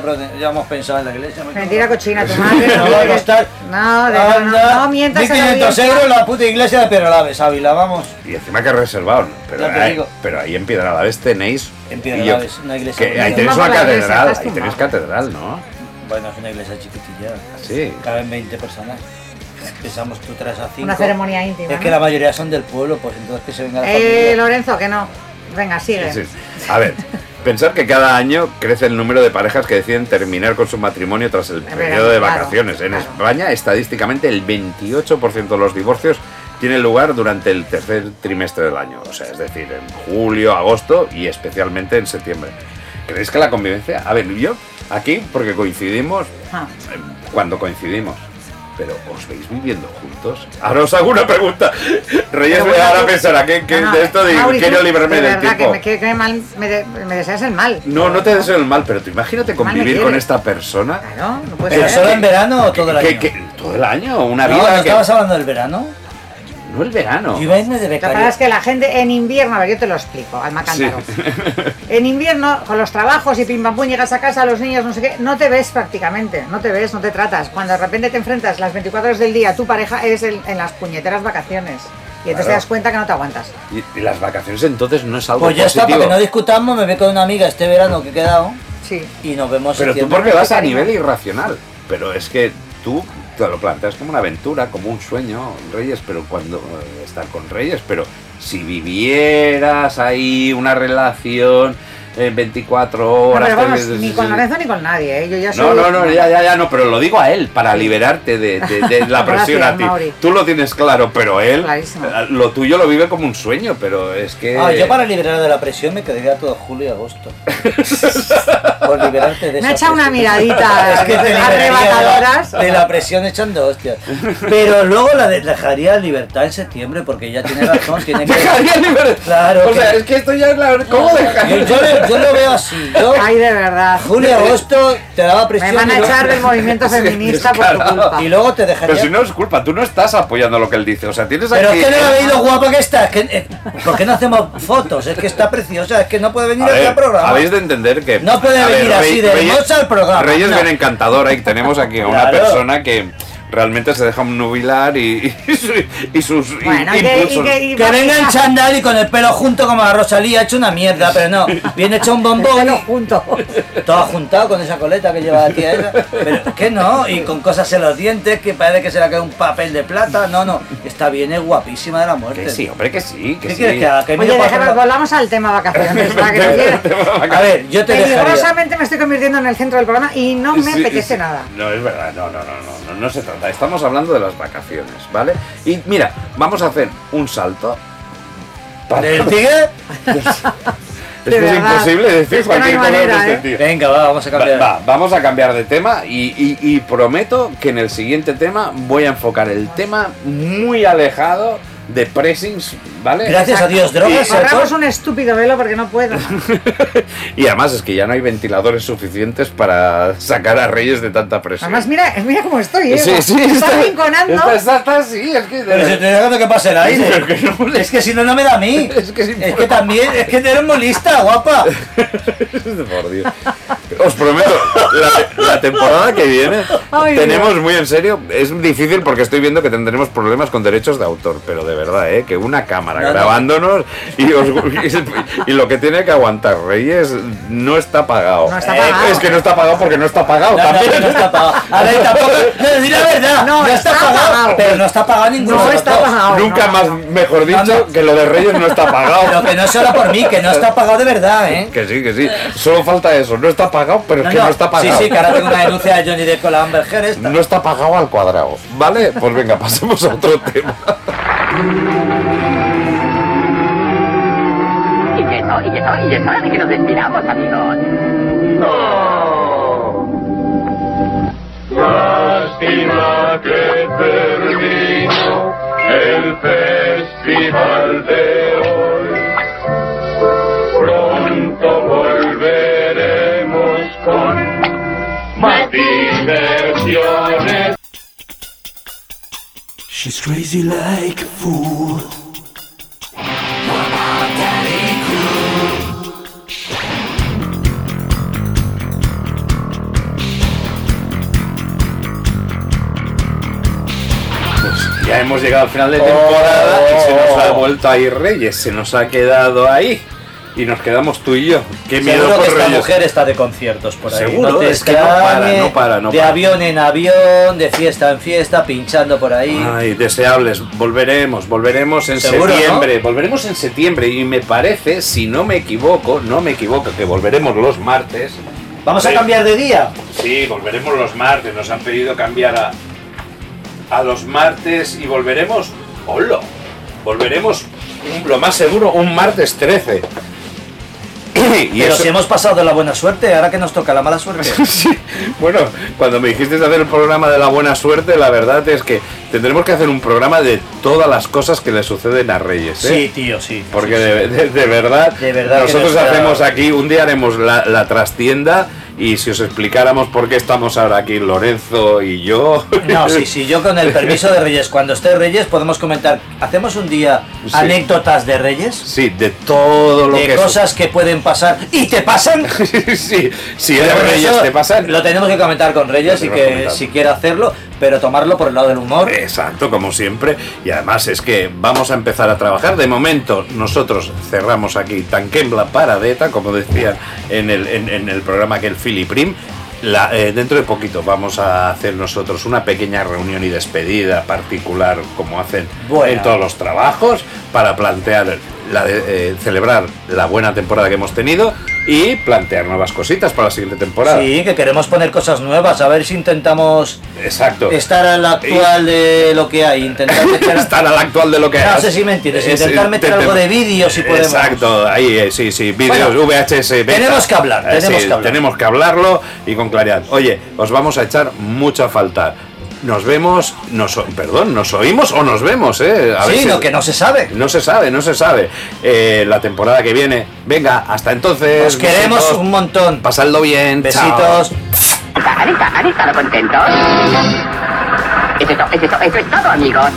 hemos pensado en la iglesia. me Mentira cochina, tu madre. No va a costar. No, de, Anda, no, no mientas a la 1500 audiencia. euros la puta iglesia de Perolaves, Ávila, vamos. Y encima que reservado. Pero, Ya te ahí, digo. pero ahí en Piedralaves tenéis. En Piedralaves, una iglesia Que ahí tenéis una catedral. Ahí tenéis catedral, ¿no? Bueno, es una iglesia chiquitilla. Sí. Caben 20 personas. Pensamos tú traes a 5. Una ceremonia íntima. Es que la mayoría son del pueblo, pues entonces que se venga la Eh, familia. Lorenzo, que no. Venga, sigue. Sí. A ver, pensar que cada año crece el número de parejas que deciden terminar con su matrimonio tras el periodo de claro, vacaciones. En claro. España, estadísticamente, el 28% de los divorcios tienen lugar durante el tercer trimestre del año. O sea, es decir, en julio, agosto y especialmente en septiembre. ¿Creéis que la convivencia? A ver, yo aquí, porque coincidimos, Ah. cuando coincidimos. Pero ¿os veis viviendo juntos? Ahora os hago una pregunta. Reyes Pero me bueno, ahora tú- pensará que, que No, no, de esto de Mauri, quiero librarme de del verdad, tiempo. Que me, que- que mal, me, de- me deseas el mal. No, no te deseo el mal, pero tú imagínate convivir con esta persona. Claro, no puede ¿Pero ser. solo en verano o todo el que- año? que- todo el año, una no, vida ¿no que. estabas hablando del verano? No el verano. Yo irme de Lo que becario. pasa es que la gente en invierno, a ver, yo te lo explico, alma cántaro. En invierno, con los trabajos y pim pam pum, llegas a casa, los niños, no sé qué, no te ves prácticamente, no te ves, no te tratas. Cuando de repente te enfrentas las 24 horas del día, tu pareja es el- en las puñeteras vacaciones. Y entonces te das cuenta que no te aguantas. Y, y las vacaciones entonces no es algo Pues ya está, positivo. para que no discutamos, me voy con una amiga este verano que he quedado Sí. y nos vemos Pero tú porque vas a nivel irracional. Pero es que tú lo planteas como una aventura, como un sueño, Reyes, pero cuando eh, estar con Reyes, pero si vivieras ahí una relación en 24 No, horas. pero vamos, te- ni con Lorenzo ni con nadie, ¿eh? Yo ya soy... No, no, no, ya, ya, ya, no, pero lo digo a él, para liberarte de, de- de la presión Gracias, a ti. Mauri. Tú lo tienes claro, pero él, Clarísimo. eh, lo tuyo lo vive como un sueño, pero es que... Ah, yo para liberar de la presión me quedaría todo julio y agosto. Por liberarte de Me esa echa una miradita Es que te liberaría arrebatadoras. De la presión echando hostias. Pero luego la de- dejaría libertad en septiembre porque ya tiene razón, tiene que... Dejaría libertad. Claro O sea, que- es que esto ya es la... ¿Cómo dejaría? Yo, yo le- yo lo veo así. Yo, Ay, de verdad. julio y agosto te daba presión. Me van a echar del movimiento feminista por tu culpa. Y luego te dejaría... Pero si no es culpa, tú no estás apoyando lo que él dice. O sea, tienes Pero aquí... es que no la veis lo guapa que está. Es que, eh, ¿Por qué no hacemos fotos? Es que está preciosa. Es que no puede venir A aquí ver, al programa. habéis de entender que... No puede venir así de hermosa al programa, Reyes no. viene encantadora y tenemos aquí a una Claro. persona que realmente se deja nubilar y, y, su- y sus Bueno, y que, que, y Que va- venga en chándal y con el pelo junto como la Rosalía, hecho una mierda, pero no. Viene hecho un el bombón, pelo junto. todo juntado con esa coleta que lleva la tía esa. Pero que no, y con cosas en los dientes que parece que se le queda un papel de plata. No, no, está bien, es guapísima de la muerte. Que sí, hombre, que sí, que ¿Qué sí. quieres que haga? Que Oye, para volvamos al tema vacaciones. ¿verdad? Que A ver, yo te. Peligrosamente me estoy convirtiendo en el centro del programa y no me Sí, apetece sí. nada. No, es verdad, no, no, no, no, no, no se trata. Estamos hablando de las vacaciones, ¿vale? Y mira, vamos a hacer un salto. para- ¿Del tigre? Es De que es verdad. imposible decir Es que no hay cualquier cosa de manera, este ¿eh? tío. Venga, va, vamos a Va, cambiar. va, vamos a cambiar de tema y, y- y prometo que en el siguiente tema voy a enfocar el tema muy alejado de pressings, ¿vale? Gracias a Dios, drogas, alcohol. un estúpido velo porque no puedo. Y además es que ya no hay ventiladores suficientes para sacar a Reyes de tanta presión. Además, mira, mira cómo estoy, ¿eh? sí, sí, Está está, rinconando. está, está, está así, es que... Pero si estoy dejando que pase el aire. Pero que no le- Es que si no, no me da a mí. Es que es es que también, es que eres muy lista, guapa. Por Dios. Os prometo, la, la temporada que viene Ay, tenemos muy en serio. Es difícil porque estoy viendo que tendremos problemas con derechos de autor, pero de verdad, ¿eh? que una cámara No, no. grabándonos y, os- y lo que tiene que aguantar Reyes no está pagado. No está Eh, pagado. Es que no está pagado porque no está pagado No, no, también. no está pagado. A ver, tampoco. No, la verdad. No, No, está, está pagado, pagado. Pero no está pagado ninguno. No está pagado. Nunca no, más, no. mejor dicho, No, no. que lo de Reyes no está pagado. Pero que no solo por mí, que no está pagado de verdad, ¿eh? Que sí, que sí. Solo falta eso. No está pagado, pero es que no está Sí, pagado. sí, que ahora tengo una denuncia de Johnny Depp con la Amber Heard esta. No está pagado al cuadrado. ¿Vale? Pues venga, pasemos a otro tema. Y eso, y eso, y es hora de que nos despidamos, amigos. Lástima que terminó el festival de hoy. Pronto volveremos con más diversiones. She's crazy like a fool. Ya hemos llegado al final de temporada y se nos ha vuelto a ir Reyes. Se nos ha quedado ahí. Y nos quedamos tú y yo. Qué miedo Seguro que esta mujer está de conciertos por ahí. Seguro, no te es que no para, no para, no De para. avión en avión, de fiesta en fiesta, pinchando por ahí. Ay, deseables. Volveremos, volveremos en Seguro, septiembre. Volveremos en septiembre. Y me parece, si no me equivoco, no me equivoco, que volveremos los martes. Vamos a cambiar de día. Sí, volveremos los martes. Nos han pedido cambiar a, a los martes y volveremos. ¡Hola! Volveremos, lo más seguro, un martes 13. y Pero eso- si hemos pasado de la buena suerte, ahora que nos toca la mala suerte. Sí, bueno, cuando me dijiste hacer el programa de la buena suerte, la verdad es que tendremos que hacer un programa de todas las cosas que le suceden a Reyes. ¿eh? Sí, tío, sí. Porque de, de- de verdad, De verdad nosotros nuestra- hacemos aquí, un día haremos la, la trastienda y si os explicáramos por qué estamos ahora aquí Lorenzo y yo. No, sí, sí, yo con el permiso de Reyes, cuando esté Reyes podemos comentar, hacemos un día Sí. anécdotas de Reyes, Sí, de todo lo de que cosas que pueden pasar y te pasan. sí, si eres Reyes te pasan. Lo tenemos que comentar con Reyes y que si quiere hacerlo, pero tomarlo por el lado del humor. Exacto, como siempre. Y además es que vamos a empezar a trabajar. De momento, nosotros cerramos aquí Tanquem la paradeta, como decían en el, en, en el programa que el Filiprim. La, eh, dentro de poquito vamos a hacer nosotros una pequeña reunión y despedida particular, como hacen en todos los trabajos, para plantear, la de- eh, celebrar la buena temporada que hemos tenido y plantear nuevas cositas para la siguiente temporada. Sí, que queremos poner cosas nuevas, a ver si intentamos Exacto. estar a la actual de lo que hay, intentar meter estar al actual de lo que No hay. sé si me entiendes, Es- intentar meter te- algo de vídeo si podemos. Exacto, ahí, eh, sí, sí, vídeos, Bueno, VHS. beta. tenemos que hablar, Eh, tenemos sí, que hablar. tenemos que hablarlo y con claridad. Oye, os vamos a echar mucha falta. Nos vemos, nos, o- perdón, nos oímos o nos vemos, ¿eh? A Sí, lo que no se sabe. No se sabe, no se sabe. Eh, la temporada que viene, venga, hasta entonces. Os queremos besitos, un montón. Pasadlo bien. chao. Besitos. ¿Han estado, han estado contentos? Es, to- eso es to- eso es todo, amigos.